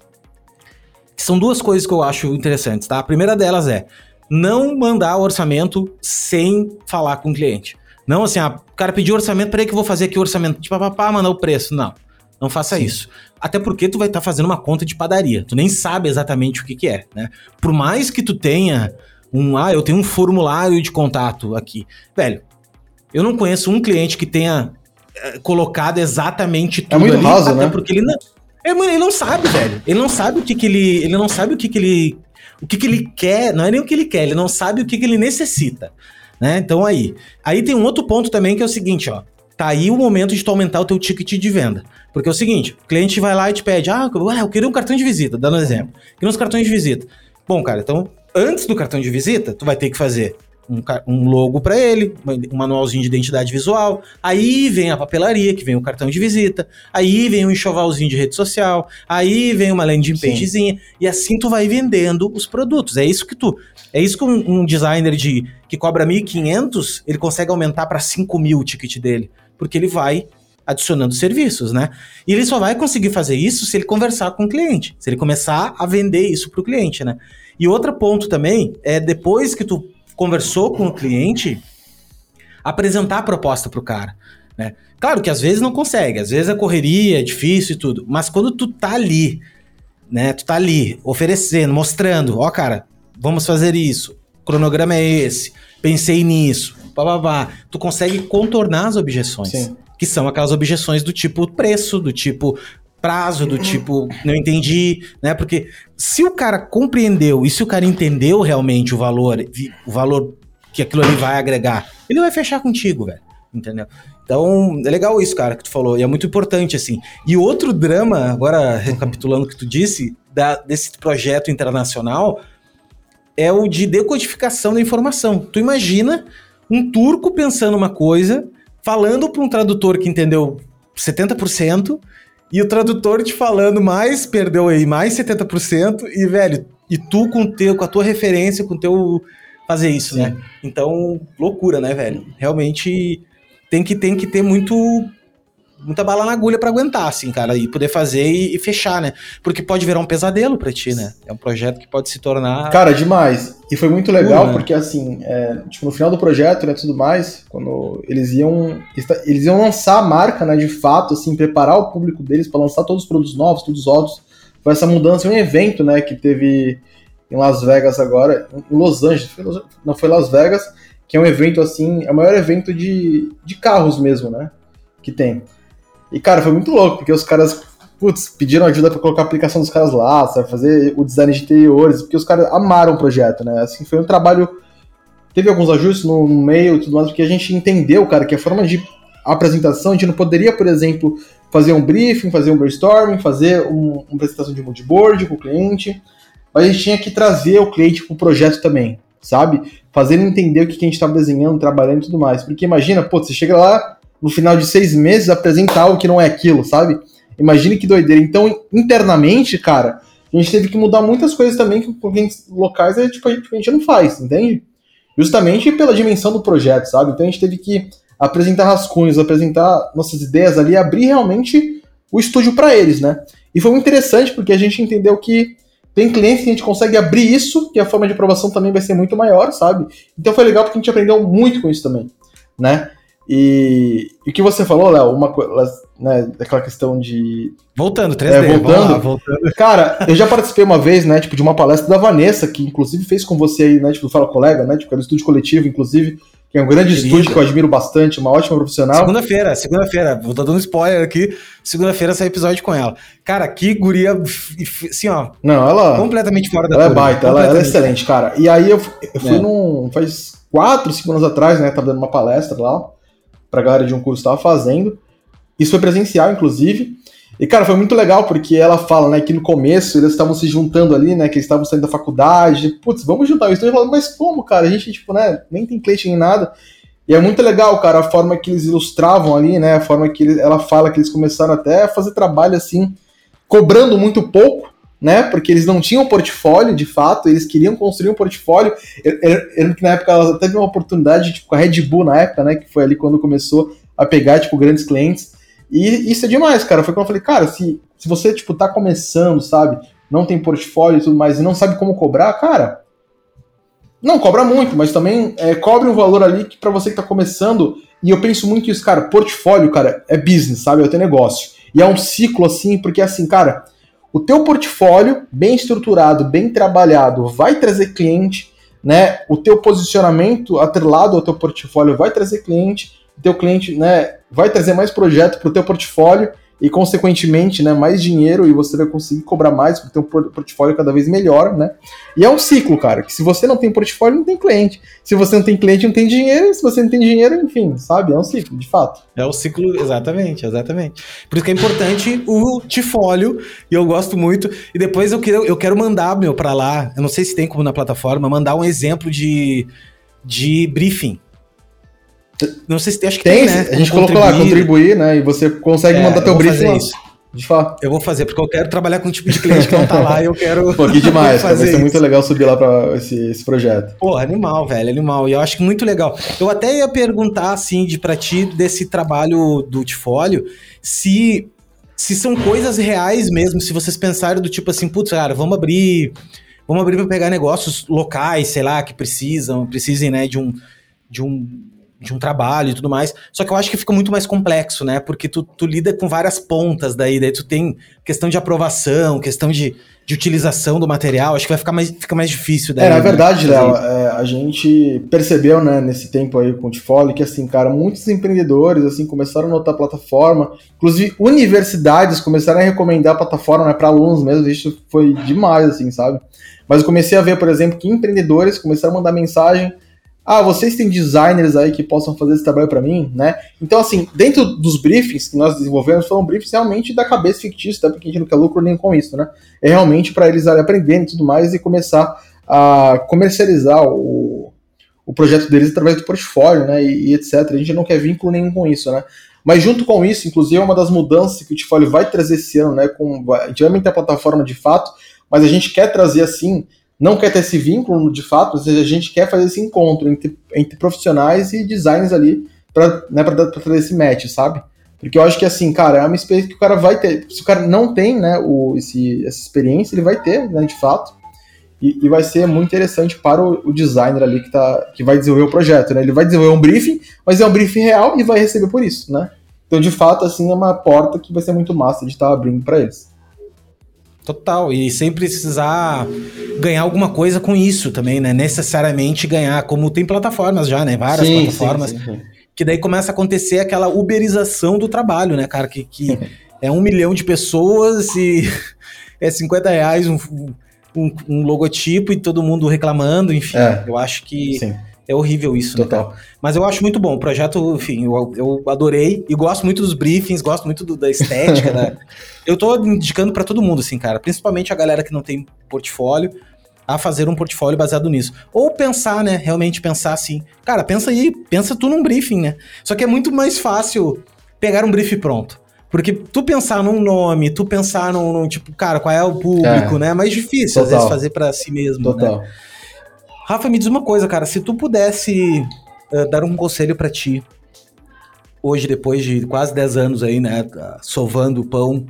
que são duas coisas que eu acho interessantes, tá? A primeira delas é, não mandar o orçamento sem falar com o cliente. Não assim, ah, o cara pediu orçamento, peraí que eu vou fazer aqui o orçamento, tipo, papá, mandar o preço. Não, não faça Sim. isso. Até porque tu vai estar tá fazendo uma conta de padaria, tu nem sabe exatamente o que que é, né? Por mais que tu tenha um, ah, eu tenho um formulário de contato aqui. Velho, eu não conheço um cliente que tenha colocado exatamente tudo é muito ali, raso, né? porque ele não ele não sabe, velho. Ele não sabe o que, que ele. Ele não sabe o que, que ele. O que, que ele quer, não é nem o que ele quer, ele não sabe o que, que ele necessita. Né? Então aí. Aí tem um outro ponto também que é o seguinte, ó. Tá aí o momento de tu aumentar o teu ticket de venda. Porque é o seguinte, o cliente vai lá e te pede, ah, eu queria um cartão de visita, dando um exemplo. Queria uns cartões de visita. Bom, cara, então, antes do cartão de visita, tu vai ter que fazer um, um logo para ele, um manualzinho de identidade visual. Aí vem a papelaria, que vem o cartão de visita. Aí vem um enxovalzinho de rede social. Aí vem uma landing pagezinha. E assim tu vai vendendo os produtos. É isso que tu. É isso que um, um designer de que cobra 1.500, ele consegue aumentar para 5 mil o ticket dele. Porque ele vai adicionando serviços, né? E ele só vai conseguir fazer isso se ele conversar com o cliente, se ele começar a vender isso para o cliente, né? E outro ponto também é depois que tu conversou com o cliente, apresentar a proposta pro cara, né? Claro que às vezes não consegue, às vezes a correria é difícil e tudo, mas quando tu tá ali, né? Tu tá ali oferecendo, mostrando, ó, cara, vamos fazer isso, o cronograma é esse, pensei nisso, babá, tu consegue contornar as objeções. Sim. Que são aquelas objeções do tipo preço, do tipo prazo, do tipo, não entendi, né? Porque se o cara compreendeu e se o cara entendeu realmente o valor, o valor que aquilo ali vai agregar, ele vai fechar contigo, velho. Entendeu? Então, é legal isso, cara, que tu falou, e é muito importante, assim. E outro drama, agora recapitulando o que tu disse, da, desse projeto internacional, é o de decodificação da informação. Tu imagina um turco pensando uma coisa, falando para um tradutor que entendeu 70%, e o tradutor te falando mais, perdeu aí mais 70%, e, velho, e tu com, teu, com a tua referência, com o teu. fazer isso, né? Sim. né? Então, loucura, né, velho? Realmente tem que, tem que ter muito muita bala na agulha para aguentar, assim, cara, e poder fazer e, e, fechar, né? Porque pode virar um pesadelo pra ti, né? É um projeto que pode se tornar. Cara, demais. E foi muito legal, uh, porque assim, é, tipo, no final do projeto, né, tudo mais, quando eles iam. Eles iam lançar a marca, né, de fato, assim, preparar o público deles para lançar todos os produtos novos, todos os outros. Foi essa mudança, um evento, né, que teve em Las Vegas agora, em Los Angeles, não foi Las Vegas, que é um evento assim, é o maior evento de, de carros mesmo, né? Que tem. E, cara, foi muito louco, porque os caras, putz, pediram ajuda para colocar a aplicação dos caras lá, sabe, fazer o design de interiores, porque os caras amaram o projeto, né? Assim, foi um trabalho. Teve alguns ajustes no, meio e tudo mais, porque a gente entendeu, cara, que a forma de apresentação, a gente não poderia, por exemplo, fazer um briefing, fazer um brainstorming, fazer um, uma apresentação de moodboard com o cliente, mas a gente tinha que trazer o cliente para o projeto também, sabe? Fazer ele entender o que a gente estava desenhando, trabalhando e tudo mais. Porque imagina, pô, você chega lá, no final de seis meses, apresentar algo que não é aquilo, sabe? Imagine que doideira. Então, internamente, cara, a gente teve que mudar muitas coisas também que com clientes locais a, tipo, a, gente, a gente não faz, entende? Justamente pela dimensão do projeto, sabe? Então a gente teve que apresentar rascunhos, apresentar nossas ideias ali, abrir realmente o estúdio para eles, né? E foi muito interessante porque a gente entendeu que tem clientes que a gente consegue abrir isso, que a forma de aprovação também vai ser muito maior, sabe? Então foi legal porque a gente aprendeu muito com isso também, né? E, e o que você falou, Léo, uma coisa, né, daquela questão de. Voltando, 3D, é, voltando. Lá, voltando. Cara, eu já participei uma vez, né, tipo, de uma palestra da Vanessa, que inclusive fez com você aí, né, tipo, Fala Colega, né, tipo, era do estúdio coletivo, inclusive, que é um grande Querido. estúdio que eu admiro bastante, uma ótima profissional. Segunda-feira, segunda-feira, vou dando um spoiler aqui, segunda-feira sai episódio com ela. Cara, que guria, assim, ó. Não, ela. Completamente fora da Ela é baita, ela, ela, é excelente, cara. E aí eu, eu fui é. num. faz quatro, cinco anos atrás, né, tava dando uma palestra lá pra galera de um curso estava fazendo. Isso foi presencial, inclusive. E, cara, foi muito legal, porque ela fala, né, que no começo eles estavam se juntando ali, né, que eles estavam saindo da faculdade. Putz, vamos juntar isso. Eu falando, mas como, cara? A gente, tipo, né, nem tem cliente nem nada. E é muito legal, cara, a forma que eles ilustravam ali, né, a forma que ele, ela fala que eles começaram até a fazer trabalho, assim, cobrando muito pouco, né? Porque eles não tinham portfólio, de fato, eles queriam construir um portfólio. Na época ela teve uma oportunidade, tipo, com a Red Bull na época, né? Que foi ali quando começou a pegar, tipo, grandes clientes. E isso é demais, cara. Foi quando eu falei, cara, se, se você, tipo, tá começando, sabe? Não tem portfólio e tudo mais, e não sabe como cobrar, cara. Não, cobra muito, mas também é, cobre um valor ali que para você que tá começando. E eu penso muito isso, cara. Portfólio, cara, é business, sabe? É o teu negócio. E é um ciclo assim, porque assim, cara o teu portfólio bem estruturado, bem trabalhado, vai trazer cliente, né? O teu posicionamento atrelado ao teu portfólio vai trazer cliente, o teu cliente, né, vai trazer mais projeto para o teu portfólio e, consequentemente, né, mais dinheiro e você vai conseguir cobrar mais porque tem um portfólio cada vez melhor, né? E é um ciclo, cara, que se você não tem portfólio, não tem cliente. Se você não tem cliente, não tem dinheiro. Se você não tem dinheiro, enfim, sabe? É um ciclo, de fato. É o ciclo, exatamente, exatamente. Por isso que é importante o portfólio, e eu gosto muito. E depois eu quero, eu quero mandar, meu, para lá, eu não sei se tem como na plataforma, mandar um exemplo de, de briefing não sei se tem, acho que tem, tem né? A gente colocou lá, contribuir, né? E você consegue é, mandar teu briefing lá. Isso. De fato. Eu vou fazer, porque eu quero trabalhar com um tipo de cliente que não tá lá e eu quero. Pô, que demais, vai ser muito legal subir lá para esse, esse projeto. Pô, animal, velho, animal. E eu acho que muito legal. Eu até ia perguntar, assim, de pra ti, desse trabalho do Tifólio, se, se são coisas reais mesmo, se vocês pensarem do tipo assim, putz, cara, vamos abrir. Vamos abrir para pegar negócios locais, sei lá, que precisam, precisem, né, de um. De um de um trabalho e tudo mais. Só que eu acho que fica muito mais complexo, né? Porque tu, tu lida com várias pontas daí, daí tu tem questão de aprovação, questão de, de utilização do material, acho que vai ficar mais, fica mais difícil. Daí, é, na né? verdade, Léo, é, a gente percebeu, né, nesse tempo aí com o Tifoli, que assim, cara, muitos empreendedores, assim, começaram a notar a plataforma, inclusive universidades começaram a recomendar a plataforma, né, para alunos mesmo, isso foi demais, assim, sabe? Mas eu comecei a ver, por exemplo, que empreendedores começaram a mandar mensagem ah, vocês têm designers aí que possam fazer esse trabalho para mim, né? Então, assim, dentro dos briefings que nós desenvolvemos, foram briefings realmente da cabeça fictícia, tá? porque a gente não quer lucro nem com isso, né? É realmente para eles aprenderem e tudo mais e começar a comercializar o, o projeto deles através do portfólio, né? E, e, etc. A gente não quer vínculo nenhum com isso, né? Mas junto com isso, inclusive, é uma das mudanças que o portfólio vai trazer esse ano, né? Com, a gente vai manter a plataforma de fato, mas a gente quer trazer assim não quer ter esse vínculo de fato, ou seja, a gente quer fazer esse encontro entre, entre profissionais e designers ali para né, fazer esse match, sabe? Porque eu acho que assim, cara, é uma experiência que o cara vai ter. Se o cara não tem, né, o, esse, essa experiência, ele vai ter, né, de fato. E, e vai ser muito interessante para o, o, designer ali que, tá, que vai desenvolver o projeto, né? Ele vai desenvolver um briefing, mas é um briefing real e vai receber por isso, né? Então, de fato, assim, é uma porta que vai ser muito massa de estar tá abrindo para eles. Total, e sem precisar ganhar alguma coisa com isso também, né? Necessariamente ganhar, como tem plataformas já, né? Várias sim, plataformas. Sim, sim, que daí começa a acontecer aquela uberização do trabalho, né, cara? Que, que é um milhão de pessoas e é 50 reais um, um, um logotipo e todo mundo reclamando, enfim. É, eu acho que. É horrível isso, né, Total. né? Mas eu acho muito bom. O projeto, enfim, eu, eu adorei e gosto muito dos briefings, gosto muito do, da estética. da... Eu tô indicando para todo mundo, assim, cara. Principalmente a galera que não tem portfólio, a fazer um portfólio baseado nisso. Ou pensar, né? Realmente pensar assim. Cara, pensa aí, pensa tu num briefing, né? Só que é muito mais fácil pegar um briefing pronto. Porque tu pensar num nome, tu pensar num, num tipo, cara, qual é o público, é. né? É mais difícil, Total. às vezes, fazer para si mesmo. Total. Né? Rafa, me diz uma coisa, cara. Se tu pudesse uh, dar um conselho para ti, hoje, depois de quase 10 anos aí, né, sovando o pão,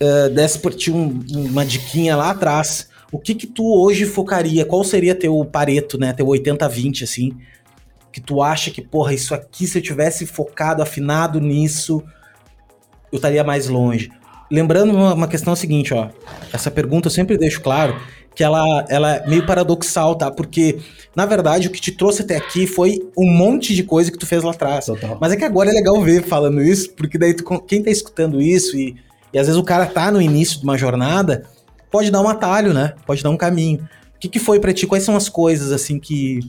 uh, desse por ti um, uma diquinha lá atrás, o que que tu hoje focaria? Qual seria teu pareto, né, teu 80-20, assim, que tu acha que, porra, isso aqui, se eu tivesse focado, afinado nisso, eu estaria mais longe? Lembrando uma, uma questão seguinte, ó, essa pergunta eu sempre deixo claro, que ela, ela é meio paradoxal, tá? Porque, na verdade, o que te trouxe até aqui foi um monte de coisa que tu fez lá atrás. Total. Mas é que agora é legal ver falando isso, porque daí tu, quem tá escutando isso e, e às vezes o cara tá no início de uma jornada, pode dar um atalho, né? Pode dar um caminho. O que, que foi para ti? Quais são as coisas, assim, que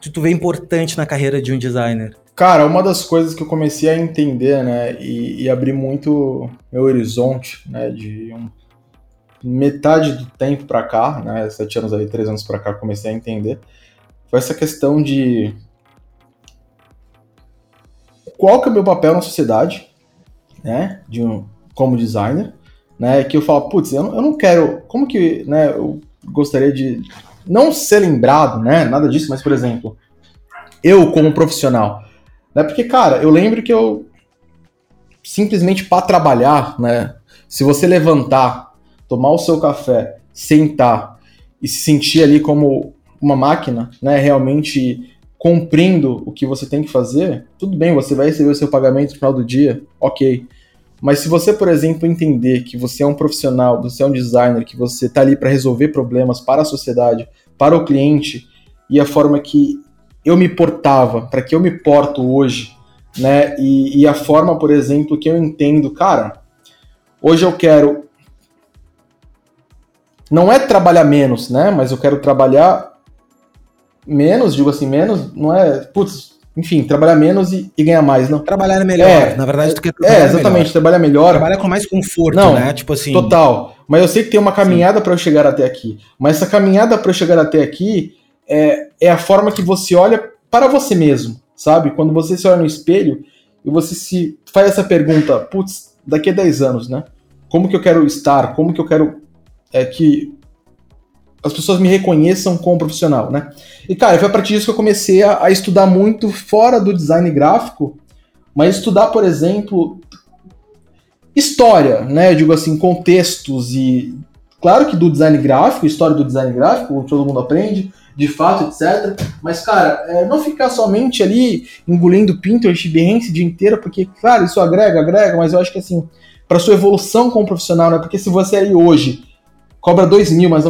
tu, tu vê importante na carreira de um designer? Cara, uma das coisas que eu comecei a entender, né, e, e abrir muito meu horizonte, né, de um metade do tempo para cá, né, sete anos aí, três anos para cá, comecei a entender, foi essa questão de qual que é o meu papel na sociedade, né, de um, como designer, né, que eu falo, putz, eu, eu não quero, como que, né, eu gostaria de não ser lembrado, né, nada disso, mas, por exemplo, eu como profissional, né, porque, cara, eu lembro que eu simplesmente para trabalhar, né, se você levantar tomar o seu café, sentar e se sentir ali como uma máquina, né, realmente cumprindo o que você tem que fazer, tudo bem, você vai receber o seu pagamento no final do dia, ok. Mas se você, por exemplo, entender que você é um profissional, você é um designer, que você está ali para resolver problemas para a sociedade, para o cliente, e a forma que eu me portava, para que eu me porto hoje, né? E, e a forma, por exemplo, que eu entendo, cara, hoje eu quero não é trabalhar menos, né? Mas eu quero trabalhar menos, digo assim, menos, não é, putz, enfim, trabalhar menos e, e ganhar mais, não. Trabalhar melhor, É, na verdade, tu quer É, trabalhar exatamente, melhor. trabalhar melhor. Trabalhar com mais conforto, Não, né? Tipo assim. Total. Mas eu sei que tem uma caminhada para eu chegar até aqui. Mas essa caminhada para eu chegar até aqui é, é a forma que você olha para você mesmo, sabe? Quando você se olha no espelho e você se faz essa pergunta, putz, daqui a 10 anos, né? Como que eu quero estar? Como que eu quero é, que as pessoas me reconheçam como profissional, né? E, cara, foi a partir disso que eu comecei a, a estudar muito fora do design gráfico, mas estudar, por exemplo, história, né? Eu digo assim, contextos e. Claro que do design gráfico, história do design gráfico, todo mundo aprende, de fato, etc. Mas, cara, é, não ficar somente ali engolindo Pinterest e o dia inteiro, porque, claro, isso agrega, agrega, mas eu acho que assim, para sua evolução como profissional, né? Porque se você aí hoje cobra 2 mil, mas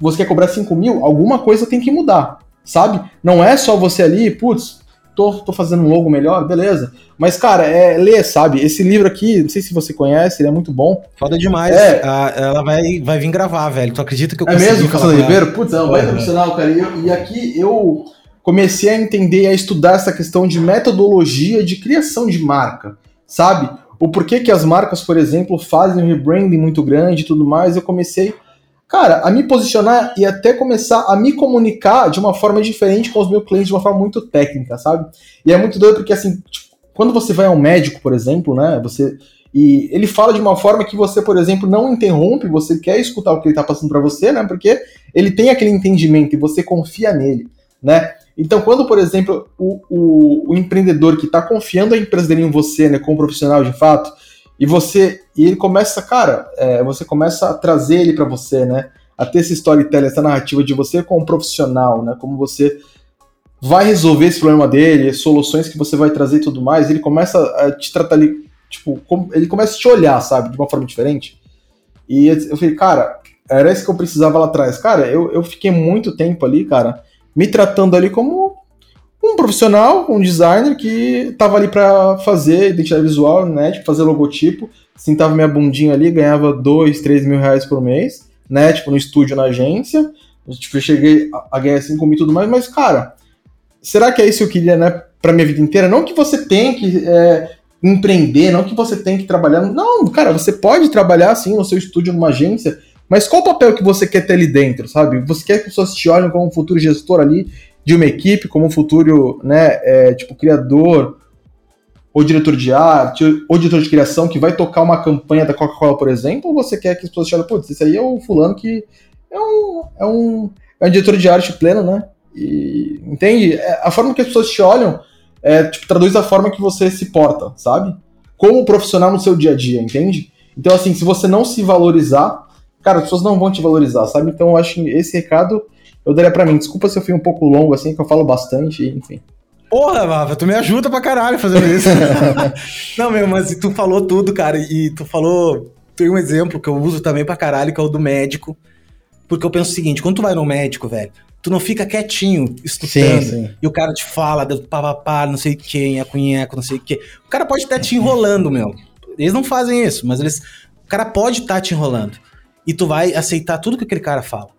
você quer cobrar 5 mil, alguma coisa tem que mudar, sabe? Não é só você ali, putz, tô, tô fazendo um logo melhor, beleza. Mas, cara, é ler, sabe? Esse livro aqui, não sei se você conhece, ele é muito bom. Foda demais. É. Ah, ela vai, vai vir gravar, velho. Tu acredita que eu É mesmo, Cassandra? Ribeiro? Putz, é um baita Uhum. profissional, cara. E, eu- e aqui eu comecei a entender e a estudar essa questão de metodologia de criação de marca, sabe? O porquê que as marcas, por exemplo, fazem um rebranding muito grande e tudo mais. Eu comecei, cara, a me posicionar e até começar a me comunicar de uma forma diferente com os meus clientes, de uma forma muito técnica, sabe? E é muito doido porque, assim, tipo, quando você vai ao médico, por exemplo, né? Você. E ele fala de uma forma que você, por exemplo, não interrompe, você quer escutar o que ele tá passando para você, né? Porque ele tem aquele entendimento e você confia nele, né? Então, quando, por exemplo, o, o, o empreendedor que está confiando a empresa dele em você, né, como profissional de fato, e você, e ele começa, cara, é, você começa a trazer ele para você, né, a ter essa storytelling, essa narrativa de você como profissional, né, como você vai resolver esse problema dele, soluções que você vai trazer e tudo mais, ele começa a te tratar ali, tipo, como- ele começa a te olhar, sabe, de uma forma diferente. E eu falei, cara, era isso que eu precisava lá atrás. Cara, eu, eu fiquei muito tempo ali, cara, me tratando ali como um profissional, um designer que tava ali pra fazer identidade visual, né? Tipo, fazer logotipo, sentava minha bundinha ali, ganhava dois, três mil reais por mês, né? Tipo, no estúdio, na agência. Tipo, eu cheguei a, ganhar 5 mil e tudo mais, mas, cara, será que é isso que eu queria, né, pra minha vida inteira? Não que você tem que é, empreender, não que você tem que trabalhar. Não, cara, você pode trabalhar assim no seu estúdio, numa agência, mas qual o papel que você quer ter ali dentro, sabe? Você quer que as pessoas te olhem como um futuro gestor ali de uma equipe, como um futuro, né, é, tipo, criador, ou diretor de arte, ou diretor de criação, que vai tocar uma campanha da Coca-Cola, por exemplo, ou você quer que as pessoas te olhem, putz, esse aí é o fulano que é um, é um, é um diretor de arte pleno, né? E, entende? É, A forma que as pessoas te olham é, tipo, traduz a forma que você se porta, sabe? Como profissional no seu dia a dia, entende? Então, assim, se você não se valorizar, cara, as pessoas não vão te valorizar, sabe? Então, eu acho que esse recado eu daria pra mim. Desculpa se eu fui um pouco longo, assim, que eu falo bastante, enfim. Porra, Vafa, tu me ajuda pra caralho fazendo isso. não, meu, mas tu falou tudo, cara, e tu falou. Tem um exemplo que eu uso também pra caralho, que é o do médico. Porque eu penso o seguinte: quando tu vai no médico, velho, tu não fica quietinho, escutando. E o cara te fala, papapá, não sei quem, a cunheco, não sei o quê. O cara pode estar te enrolando, meu. Eles não fazem isso, mas eles. O cara pode estar te enrolando. E tu vai aceitar tudo que aquele cara fala.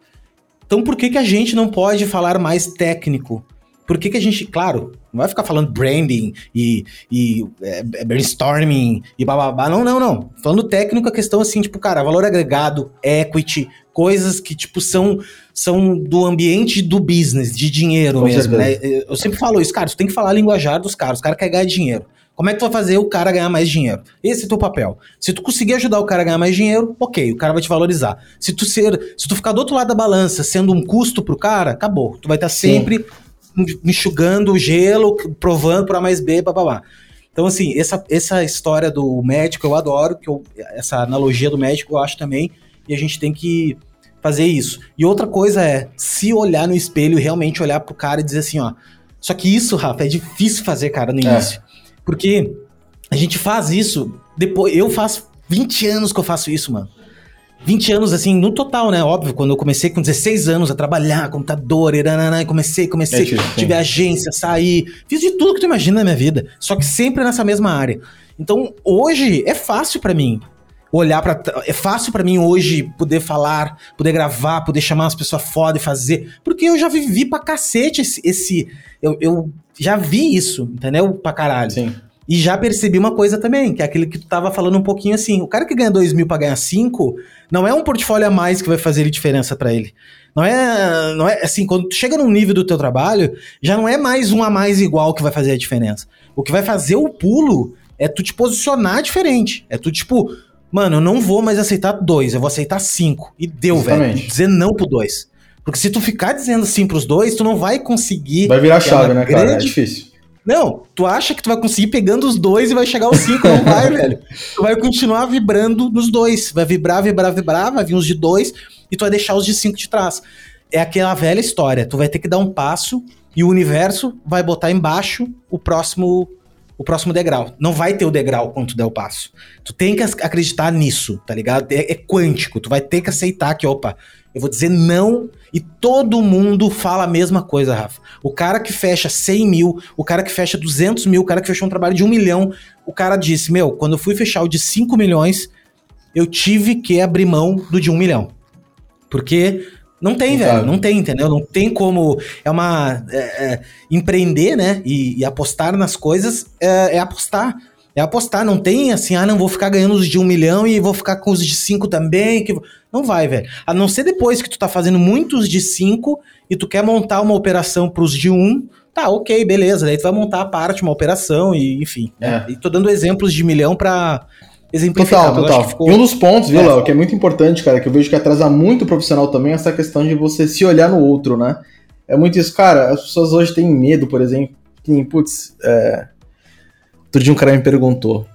Então por que, que a gente não pode falar mais técnico? Por que, que a gente, claro, não vai ficar falando branding e, e é, brainstorming e bababá. Não, não, não. Falando técnico, a questão assim, tipo, cara, valor agregado, equity, coisas que, tipo, são, são do ambiente do business, de dinheiro Com mesmo, né? Eu sempre falo isso, cara, tu tem que falar a linguajar dos caras, os caras querem ganhar dinheiro. Como é que tu vai fazer o cara ganhar mais dinheiro? Esse é o teu papel. Se tu conseguir ajudar o cara a ganhar mais dinheiro, ok, o cara vai te valorizar. Se tu ser, se tu ficar do outro lado da balança sendo um custo pro cara, acabou. Tu vai estar Sim. sempre enxugando o gelo, provando para mais B, babá. Então, assim, essa, essa história do médico eu adoro, que eu, essa analogia do médico eu acho também, e a gente tem que fazer isso. E outra coisa é se olhar no espelho e realmente olhar pro cara e dizer assim, ó. Só que isso, Rafa, é difícil fazer, cara, no É. início. Porque a gente faz isso depois. Eu faço 20 anos que eu faço isso, mano. 20 anos, assim, no total, né? Óbvio, quando eu comecei com 16 anos a trabalhar, computador, e comecei, comecei, é, tive agência, saí, fiz de tudo que tu imagina na minha vida, só que sempre nessa mesma área. Então, hoje é fácil para mim olhar para é fácil para mim hoje poder falar, poder gravar, poder chamar as pessoas foda e fazer, porque eu já vivi pra cacete esse, esse eu, eu já vi isso, entendeu? Pra caralho. Sim. E já percebi uma coisa também, que é aquele que tu tava falando um pouquinho assim. O cara que ganha 2 mil pra ganhar 5, não é um portfólio a mais que vai fazer diferença para ele. Não é, não é assim, quando tu chega num nível do teu trabalho, já não é mais um a mais igual que vai fazer a diferença. O que vai fazer o pulo é tu te posicionar diferente. É tu, tipo, mano, eu não vou mais aceitar dois, eu vou aceitar cinco. E deu, Exatamente. velho. Dizer não pro dois. Porque se tu ficar dizendo sim pros dois, tu não vai conseguir. Vai virar chave, né, grande... cara? É difícil. Não, tu acha que tu vai conseguir pegando os dois e vai chegar aos cinco, não vai, velho. Tu vai continuar vibrando nos dois. Vai vibrar, vibrar, vibrar, vai vir uns de dois e tu vai deixar os de cinco de trás. É aquela velha história. Tu vai ter que dar um passo e o universo vai botar embaixo o próximo o próximo degrau. Não vai ter o degrau quando tu der o passo. Tu tem que acreditar nisso, tá ligado? É, é, quântico. Tu vai ter que aceitar que, opa, eu vou dizer não e todo mundo fala a mesma coisa, Rafa. O cara que fecha 100 mil, o cara que fecha 200 mil, o cara que fechou um trabalho de um milhão, o cara disse, meu, quando eu fui fechar o de 5 milhões, eu tive que abrir mão do de um milhão. Porque não tem, velho. Não tem, entendeu? Não tem como. É uma. É, é, empreender, né? E, e, apostar nas coisas é, é, apostar. É apostar. Não tem assim, ah, não vou ficar ganhando os de um milhão e vou ficar com os de cinco também. Que... Não vai, velho. A não ser depois que tu tá fazendo muitos de cinco e tu quer montar uma operação pros de um. Tá, ok, beleza. Daí tu vai montar a parte, uma operação e enfim. Né? E tô dando exemplos de milhão pra exemplificar. Total, total. Ficou... E um dos pontos, viu, é, Léo, que é muito importante, cara, que eu vejo que atrasa muito o profissional também, é essa questão de você se olhar no outro, né? É muito isso, cara, as pessoas hoje têm medo, por exemplo, que, putz, é... outro dia um cara me perguntou,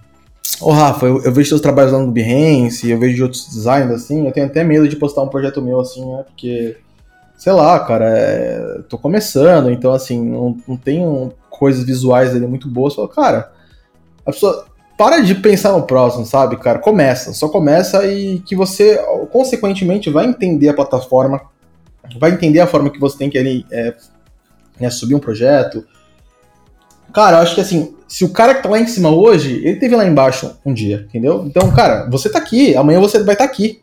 ô Rafa, eu, eu vejo seus trabalhos lá no Behance, eu vejo de outros designers, assim, eu tenho até medo de postar um projeto meu, assim, né, porque, sei lá, cara, é... tô começando, então, assim, não, não tenho coisas visuais ali muito boas, falo, cara, a pessoa para de pensar no próximo, sabe, cara? Começa, só começa e que você, consequentemente, vai entender a plataforma, vai entender a forma que você tem que ali, é, né, subir um projeto. Cara, eu acho que assim, se o cara que tá lá em cima hoje, ele teve lá embaixo um dia, entendeu? Então, cara, você tá aqui, amanhã você vai estar tá aqui,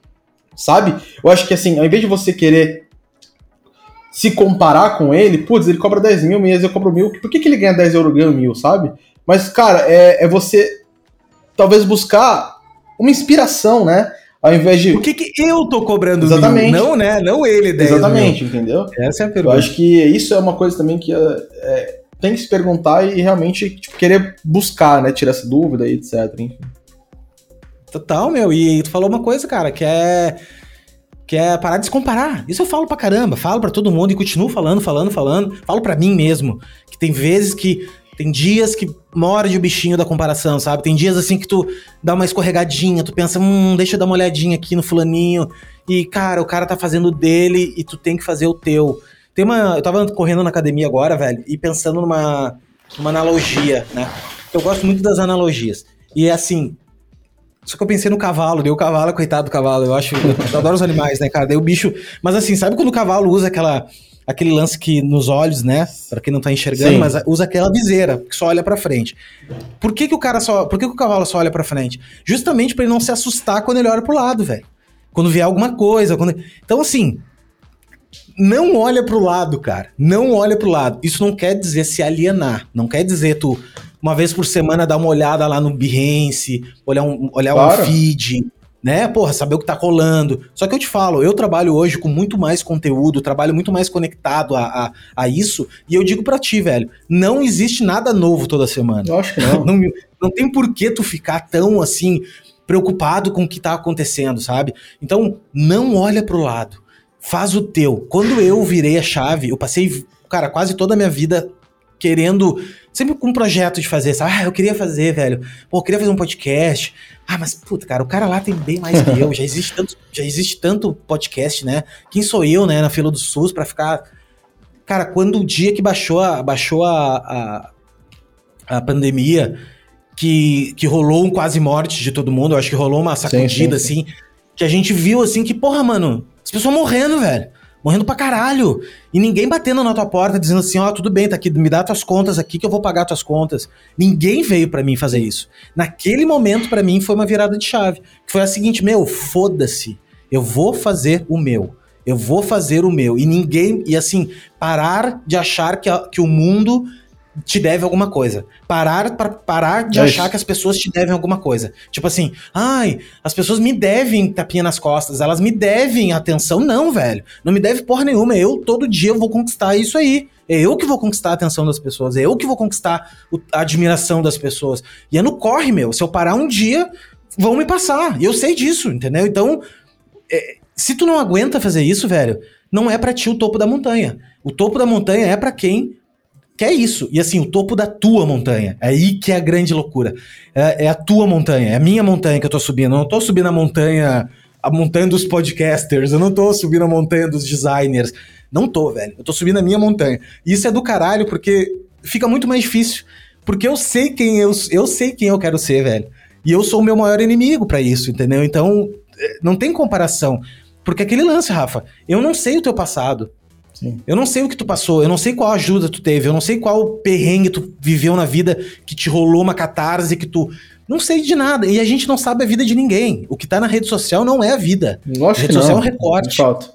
sabe? Eu acho que assim, ao invés de você querer se comparar com ele, putz, ele cobra 10 mil, mas eu cobro mil, por que, que ele ganha 10 euros ganha mil, sabe? Mas, cara, é, é você talvez buscar uma inspiração, né? Ao invés de. Por que, que eu tô cobrando Exatamente. Mil? Não, né? Não ele, 10 Exatamente, mil. entendeu? Essa é a pergunta. Eu acho que isso é uma coisa também que é, é, tem que se perguntar e realmente tipo, querer buscar, né? Tirar essa dúvida e etc. Enfim. Total, meu. E tu falou uma coisa, cara, que é. Que é parar de se comparar. Isso eu falo pra caramba. Falo pra todo mundo e continuo falando, falando, falando. Falo pra mim mesmo. Que tem vezes que tem dias que morde o bichinho da comparação, sabe? Tem dias assim que tu dá uma escorregadinha, tu pensa, hum, deixa eu dar uma olhadinha aqui no fulaninho. E, cara, o cara tá fazendo o dele e tu tem que fazer o teu. Tem uma. Eu tava correndo na academia agora, velho, e pensando numa, numa analogia, né? Eu gosto muito das analogias. E é assim. Só que eu pensei no cavalo, deu o cavalo, coitado do cavalo. Eu acho. Eu adoro os animais, né, cara? Daí o bicho. Mas assim, sabe quando o cavalo usa aquela aquele lance que nos olhos, né? Para quem não tá enxergando, Sim. mas usa aquela viseira que só olha para frente. Por que, que o cara só, por que, que o cavalo só olha para frente? Justamente para ele não se assustar quando ele olha pro lado, velho. Quando vier alguma coisa, quando... Então assim, não olha pro lado, cara. Não olha pro lado. Isso não quer dizer se alienar, não quer dizer tu uma vez por semana dar uma olhada lá no Behance, olhar um, olhar claro. um feed, né? Porra, saber o que tá rolando. Só que eu te falo, eu trabalho hoje com muito mais conteúdo, trabalho muito mais conectado a, a, a isso, e eu digo para ti, velho, não existe nada novo toda semana. Eu acho que não. não. Não tem por que tu ficar tão assim, preocupado com o que tá acontecendo, sabe? Então, não olha pro lado. Faz o teu. Quando eu virei a chave, eu passei, cara, quase toda a minha vida querendo, sempre com um projeto de fazer, sabe? Ah, eu queria fazer, velho. Pô, eu queria fazer um podcast. Ah, mas puta, cara, o cara lá tem bem mais que eu. Já existe tanto, já existe tanto podcast, né? Quem sou eu, né, na fila do SUS para ficar Cara, quando o dia que baixou a, baixou a, a, a pandemia, que, que rolou um quase morte de todo mundo, eu acho que rolou uma sacudida, sim, sim, sim. assim. que a gente viu assim que, porra, mano, as pessoas morrendo, velho. Morrendo pra caralho. E ninguém batendo na tua porta dizendo assim: ó, oh, tudo bem, tá aqui, me dá tuas contas aqui que eu vou pagar tuas contas. Ninguém veio para mim fazer isso. Naquele momento, para mim, foi uma virada de chave. Que foi a seguinte: meu, foda-se. Eu vou fazer o meu. Eu vou fazer o meu. E ninguém. E assim, parar de achar que, a, que o mundo te deve alguma coisa. Parar para parar de é achar isso. que as pessoas te devem alguma coisa. Tipo assim, ai, as pessoas me devem tapinha nas costas, elas me devem atenção. Não, velho. Não me deve porra nenhuma. Eu todo dia vou conquistar isso aí. É eu que vou conquistar a atenção das pessoas, é eu que vou conquistar a admiração das pessoas. E é no corre, meu. Se eu parar um dia, vão me passar. E eu sei disso, entendeu? Então, é, se tu não aguenta fazer isso, velho, não é para ti o topo da montanha. O topo da montanha é para quem que é isso. E assim, o topo da tua montanha. É aí que é a grande loucura. É, é, a tua montanha, é a minha montanha que eu tô subindo. Eu não tô subindo a montanha, a montanha dos podcasters, eu não tô subindo a montanha dos designers. Não tô, velho. Eu tô subindo a minha montanha. E isso é do caralho, porque fica muito mais difícil. Porque eu sei quem eu, eu sei quem eu quero ser, velho. E eu sou o meu maior inimigo para isso, entendeu? Então, é, não tem comparação. Porque aquele lance, Rafa, eu não sei o teu passado. Sim. Eu não sei o que tu passou, eu não sei qual ajuda tu teve, eu não sei qual perrengue tu viveu na vida que te rolou uma catarse, que tu. Não sei de nada. E a gente não sabe a vida de ninguém. O que tá na rede social não é a vida. Lógico a rede social é um recorte. Fato.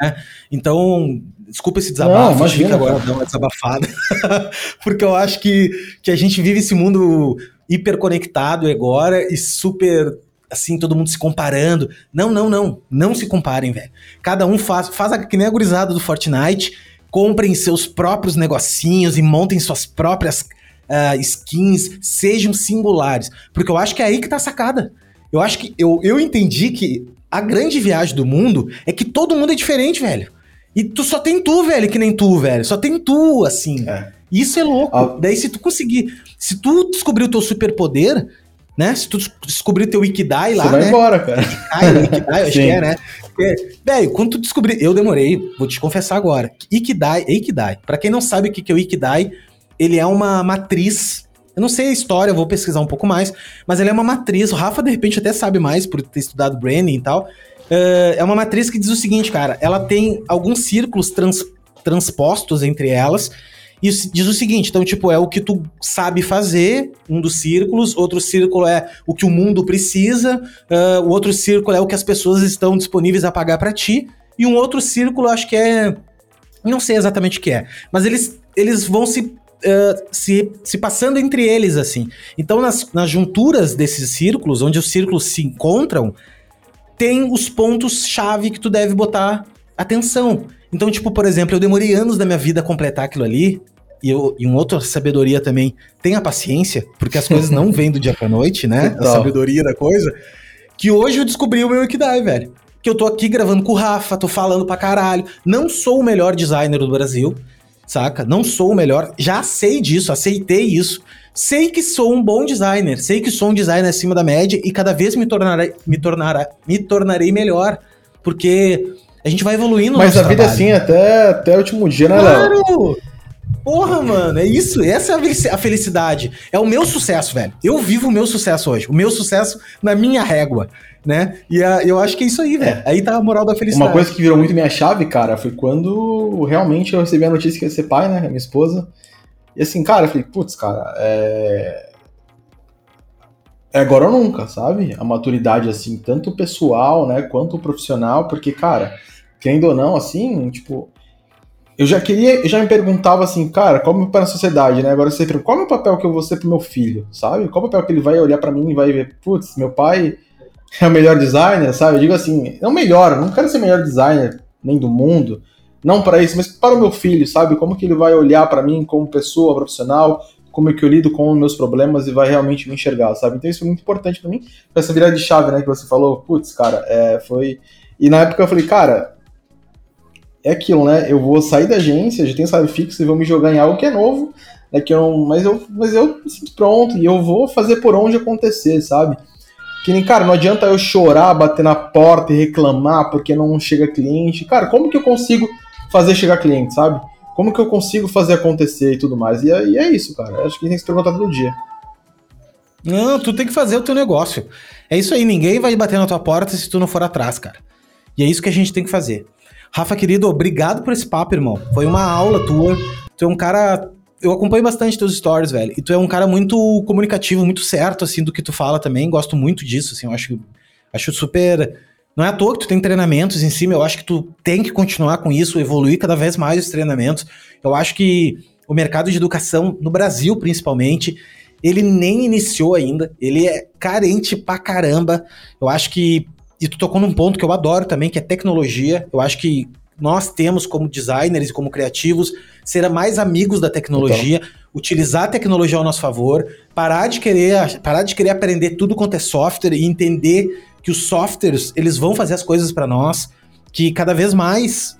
Né? Então, desculpa esse desabafo, não, imagina, agora dar uma desabafada. Porque eu acho que, que a gente vive esse mundo hiperconectado agora e super assim, todo mundo se comparando. Não, não, não. Não se comparem, velho. Cada um faz, faz a, que nem a gurizada do Fortnite, comprem seus próprios negocinhos e montem suas próprias uh, skins, sejam singulares. Porque eu acho que é aí que tá a sacada. Eu acho que eu, eu entendi que a grande viagem do mundo é que todo mundo é diferente, velho. E tu só tem tu, velho, que nem tu, velho. Só tem tu, assim. É. Isso é louco. Ah. Daí, se tu conseguir. Se tu descobrir o teu superpoder, né? Se tu descobrir teu Ikidai lá, Você vai né? embora, cara. Ikidai, Ikidai acho que é, né? velho, quando tu descobrir... Eu demorei, vou te confessar agora. Ikidai, Ikidai. Pra quem não sabe o que é o Ikidai, ele é uma matriz... Eu não sei a história, vou pesquisar um pouco mais, mas ele é uma matriz, o Rafa de repente até sabe mais por ter estudado branding e tal. Uh, é uma matriz que diz o seguinte, cara, ela tem alguns círculos trans, transpostos entre elas, isso diz o seguinte, então, tipo, é o que tu sabe fazer, um dos círculos, outro círculo é o que o mundo precisa, uh, o outro círculo é o que as pessoas estão disponíveis a pagar para ti, e um outro círculo, acho que é. Não sei exatamente o que é, mas eles, eles vão se, uh, se, se passando entre eles, assim. Então, nas, nas junturas desses círculos, onde os círculos se encontram, tem os pontos-chave que tu deve botar atenção. Então, tipo, por exemplo, eu demorei anos da minha vida a completar aquilo ali, e, eu, e uma outra sabedoria também, tenha paciência, porque as coisas não vêm do dia pra noite, né? A sabedoria da coisa. Que hoje eu descobri o meu Ikidai, velho. Que eu tô aqui gravando com o Rafa, tô falando pra caralho. Não sou o melhor designer do Brasil, saca? Não sou o melhor. Já sei disso, aceitei isso. Sei que sou um bom designer, sei que sou um designer acima da média e cada vez me tornarei, me tornará, me tornarei melhor. Porque a gente vai evoluindo. Mas a vida é assim até, até o último dia, né, Léo? Claro! Porra, mano, é isso. Essa é a felicidade. É o meu sucesso, velho. Eu vivo o meu sucesso hoje. O meu sucesso na minha régua, né? E a, eu acho que é isso aí, velho. É. Aí tá a moral da felicidade. Uma coisa que virou muito minha chave, cara, foi quando realmente eu recebi a notícia que ia ser pai, né? Minha esposa. E assim, cara, eu falei, putz, cara, é. É agora ou nunca, sabe? A maturidade, assim, tanto pessoal, né, quanto profissional, porque, cara, querendo ou não, assim, tipo, eu já queria, eu já me perguntava assim, cara, qual é na sociedade, né? Agora você pergunta, qual é o papel que eu vou ser pro meu filho, sabe? Qual é o papel que ele vai olhar para mim e vai ver, putz, meu pai é o melhor designer, sabe? Eu digo assim, não melhor, não quero ser o melhor designer nem do mundo, não para isso, mas para o meu filho, sabe? Como que ele vai olhar para mim como pessoa profissional, como é que eu lido com meus problemas e vai realmente me enxergar, sabe? Então isso foi muito importante para mim, essa virada de chave, né, que você falou, putz, cara, é, foi... E na época eu falei, cara, é aquilo, né? Eu vou sair da agência, já tenho salário fixo e vou me jogar em algo que é novo, né? Que eu, mas eu, mas eu me sinto pronto e eu vou fazer por onde acontecer, sabe? Que nem, cara, não adianta eu chorar, bater na porta e reclamar porque não chega cliente. Cara, como que eu consigo fazer chegar cliente, sabe? Como que eu consigo fazer acontecer e tudo mais? E é, é isso, cara. Acho que tem que se perguntar todo dia. Não, tu tem que fazer o teu negócio. É isso aí, ninguém vai bater na tua porta se tu não for atrás, cara. E é isso que a gente tem que fazer. Rafa, querido, obrigado por esse papo, irmão. Foi uma aula tua. Tu é um cara. Eu acompanho bastante teus stories, velho. E tu é um cara muito comunicativo, muito certo, assim, do que tu fala também. Gosto muito disso, assim. Eu acho, acho super. Não é à toa que tu tem treinamentos em cima. Eu acho que tu tem que continuar com isso, evoluir cada vez mais os treinamentos. Eu acho que o mercado de educação, no Brasil principalmente, ele nem iniciou ainda. Ele é carente pra caramba. Eu acho que. E tu tocou num ponto que eu adoro também, que é tecnologia. Eu acho que nós temos como designers e como criativos ser mais amigos da tecnologia, então. utilizar a tecnologia ao nosso favor, parar de querer, parar de querer aprender tudo quanto é software e entender que os softwares, eles vão fazer as coisas para nós, que cada vez mais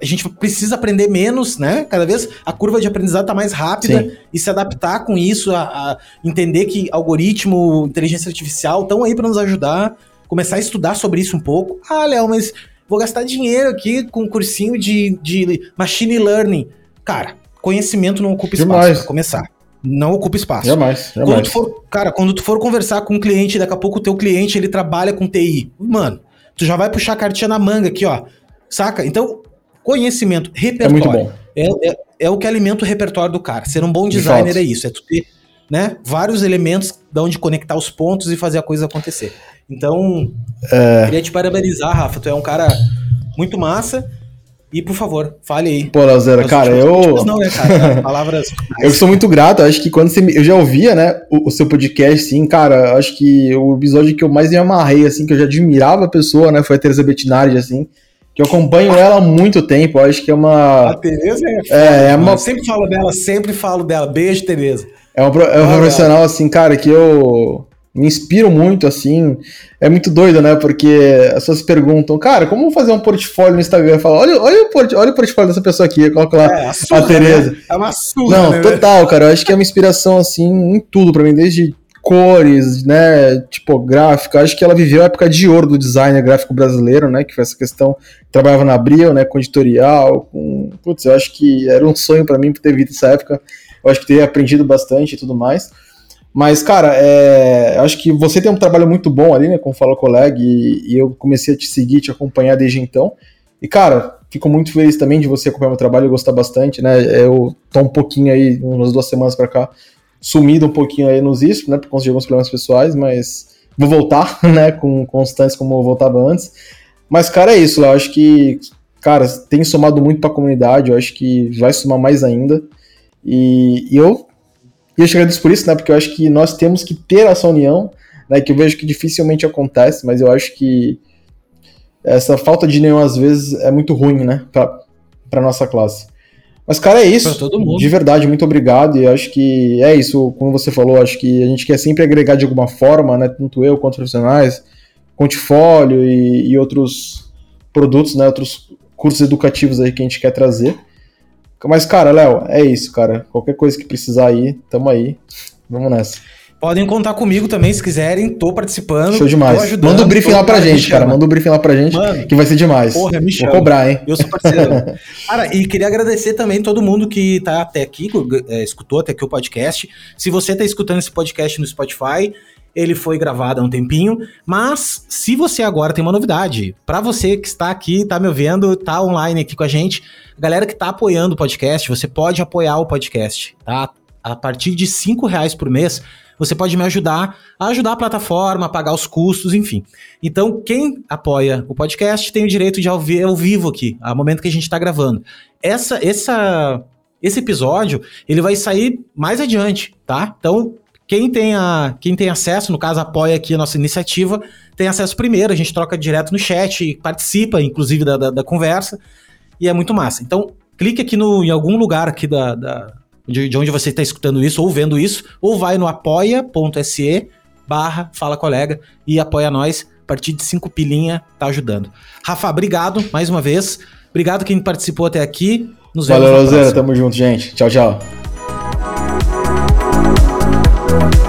a gente precisa aprender menos, né? Cada vez a curva de aprendizado está mais rápida Sim. e se adaptar com isso, a, a, entender que algoritmo, inteligência artificial estão aí para nos ajudar, começar a estudar sobre isso um pouco. Ah, Léo, mas vou gastar dinheiro aqui com um cursinho de, de machine learning. Cara, conhecimento não ocupa espaço para começar. Não ocupa espaço. Jamais, jamais. Quando tu for, cara, quando tu for conversar com um cliente, daqui a pouco o teu cliente ele trabalha com TI. Mano, tu já vai puxar a cartinha na manga aqui, ó. Saca? Então, Conhecimento, repertório. É muito bom. É, é, é, o que alimenta o repertório do cara. Ser um bom designer é isso, é tu ter né, vários elementos de onde conectar os pontos e fazer a coisa acontecer. Então, é... queria te parabenizar, Rafa. Tu é um cara muito massa. E, por favor, fale aí. Pô, Lazera, cara, eu. Não, né, cara? Palavras. eu sou muito grato. Acho que quando você. Me... Eu já ouvia, né, o, o, seu podcast, sim, cara. Acho que o episódio que eu mais me amarrei, assim, que eu já admirava a pessoa, né, foi a Teresa Bettinardi, assim que eu acompanho ela há muito tempo, acho que é uma... A Tereza é, é, é uma... sempre falo dela, sempre falo dela. Beijo, Tereza. É um, é um profissional, assim, cara, que eu me inspiro muito, assim. É muito doido, né? Porque as pessoas perguntam, cara, como fazer um portfólio no Instagram? Fala, olha, olha, o, port olha o portfólio dessa pessoa aqui, coloca lá é, a, surra, a Tereza. Né? É uma surra, Não, né? total, cara. Eu acho que é uma inspiração, assim, em tudo para mim, desde cores, né, tipográfica. Acho que ela viveu a época de ouro do designer gráfico brasileiro, né, que foi essa questão. Trabalhava na Abril, né, com editorial, com, putz, eu acho que era um sonho para mim ter visto essa época. Eu acho que teria aprendido bastante e tudo mais. Mas, cara, é, acho que você tem um trabalho muito bom ali, né, com o Fala Colega, e, e, eu comecei a te seguir, te acompanhar desde então. E, cara, fico muito feliz também de você acompanhar meu trabalho e gostar bastante, né? Eu tô um pouquinho aí, umas duas semanas para cá, sumido um pouquinho aí nos iscos, né, por conta de alguns problemas pessoais, mas vou voltar, né, com constância como eu voltava antes. Mas, cara, é isso, eu acho que, cara, tem somado muito para a comunidade, eu acho que vai somar mais ainda. E, e eu, e eu te agradeço por isso, né, porque eu acho que nós temos que ter essa união, né, que eu vejo que dificilmente acontece, mas eu acho que essa falta de união, às vezes, é muito ruim, né, para nossa classe. Mas, cara, é isso. De verdade, muito obrigado. E acho que é isso, como você falou, acho que a gente quer sempre agregar de alguma forma, né? Tanto eu quanto profissionais, Contifólio e, e outros produtos, né? Outros cursos educativos aí que a gente quer trazer. Mas, cara, Léo, é isso, cara. Qualquer coisa que precisar aí, tamo aí. Vamos nessa. Podem contar comigo também se quiserem, tô participando. Show demais. Ajudando, Manda o um briefing lá pra gente, cara. Manda o um briefing lá pra gente, Mano, que vai ser demais. Porra, me chama. Vou cobrar, hein? Eu sou parceiro. cara, e queria agradecer também todo mundo que tá até aqui, é, escutou até aqui o podcast. Se você tá escutando esse podcast no Spotify, ele foi gravado há um tempinho, mas se você agora tem uma novidade, para você que está aqui, tá me ouvindo, tá online aqui com a gente, galera que tá apoiando o podcast, você pode apoiar o podcast, tá? A partir de cinco reais por mês, você pode me ajudar a ajudar a plataforma, a pagar os custos, enfim. Então, quem apoia o podcast tem o direito de ao, ao vivo aqui, ao momento que a gente está gravando. Essa, essa, esse episódio, ele vai sair mais adiante, tá? Então, quem tem, a, quem tem acesso, no caso, apoia aqui a nossa iniciativa, tem acesso primeiro, a gente troca direto no chat, participa, inclusive, da, da, da conversa, e é muito massa. Então, clique aqui no, em algum lugar aqui da, da de, de onde você está escutando isso ou vendo isso, ou vai no apoia.se barra Fala Colega e apoia nós. A partir de cinco pilinha, tá ajudando. Rafa, obrigado mais uma vez. Obrigado quem participou até aqui. Nos vemos Valeu, Rosana. Tamo junto, gente. Tchau, tchau. Thank you.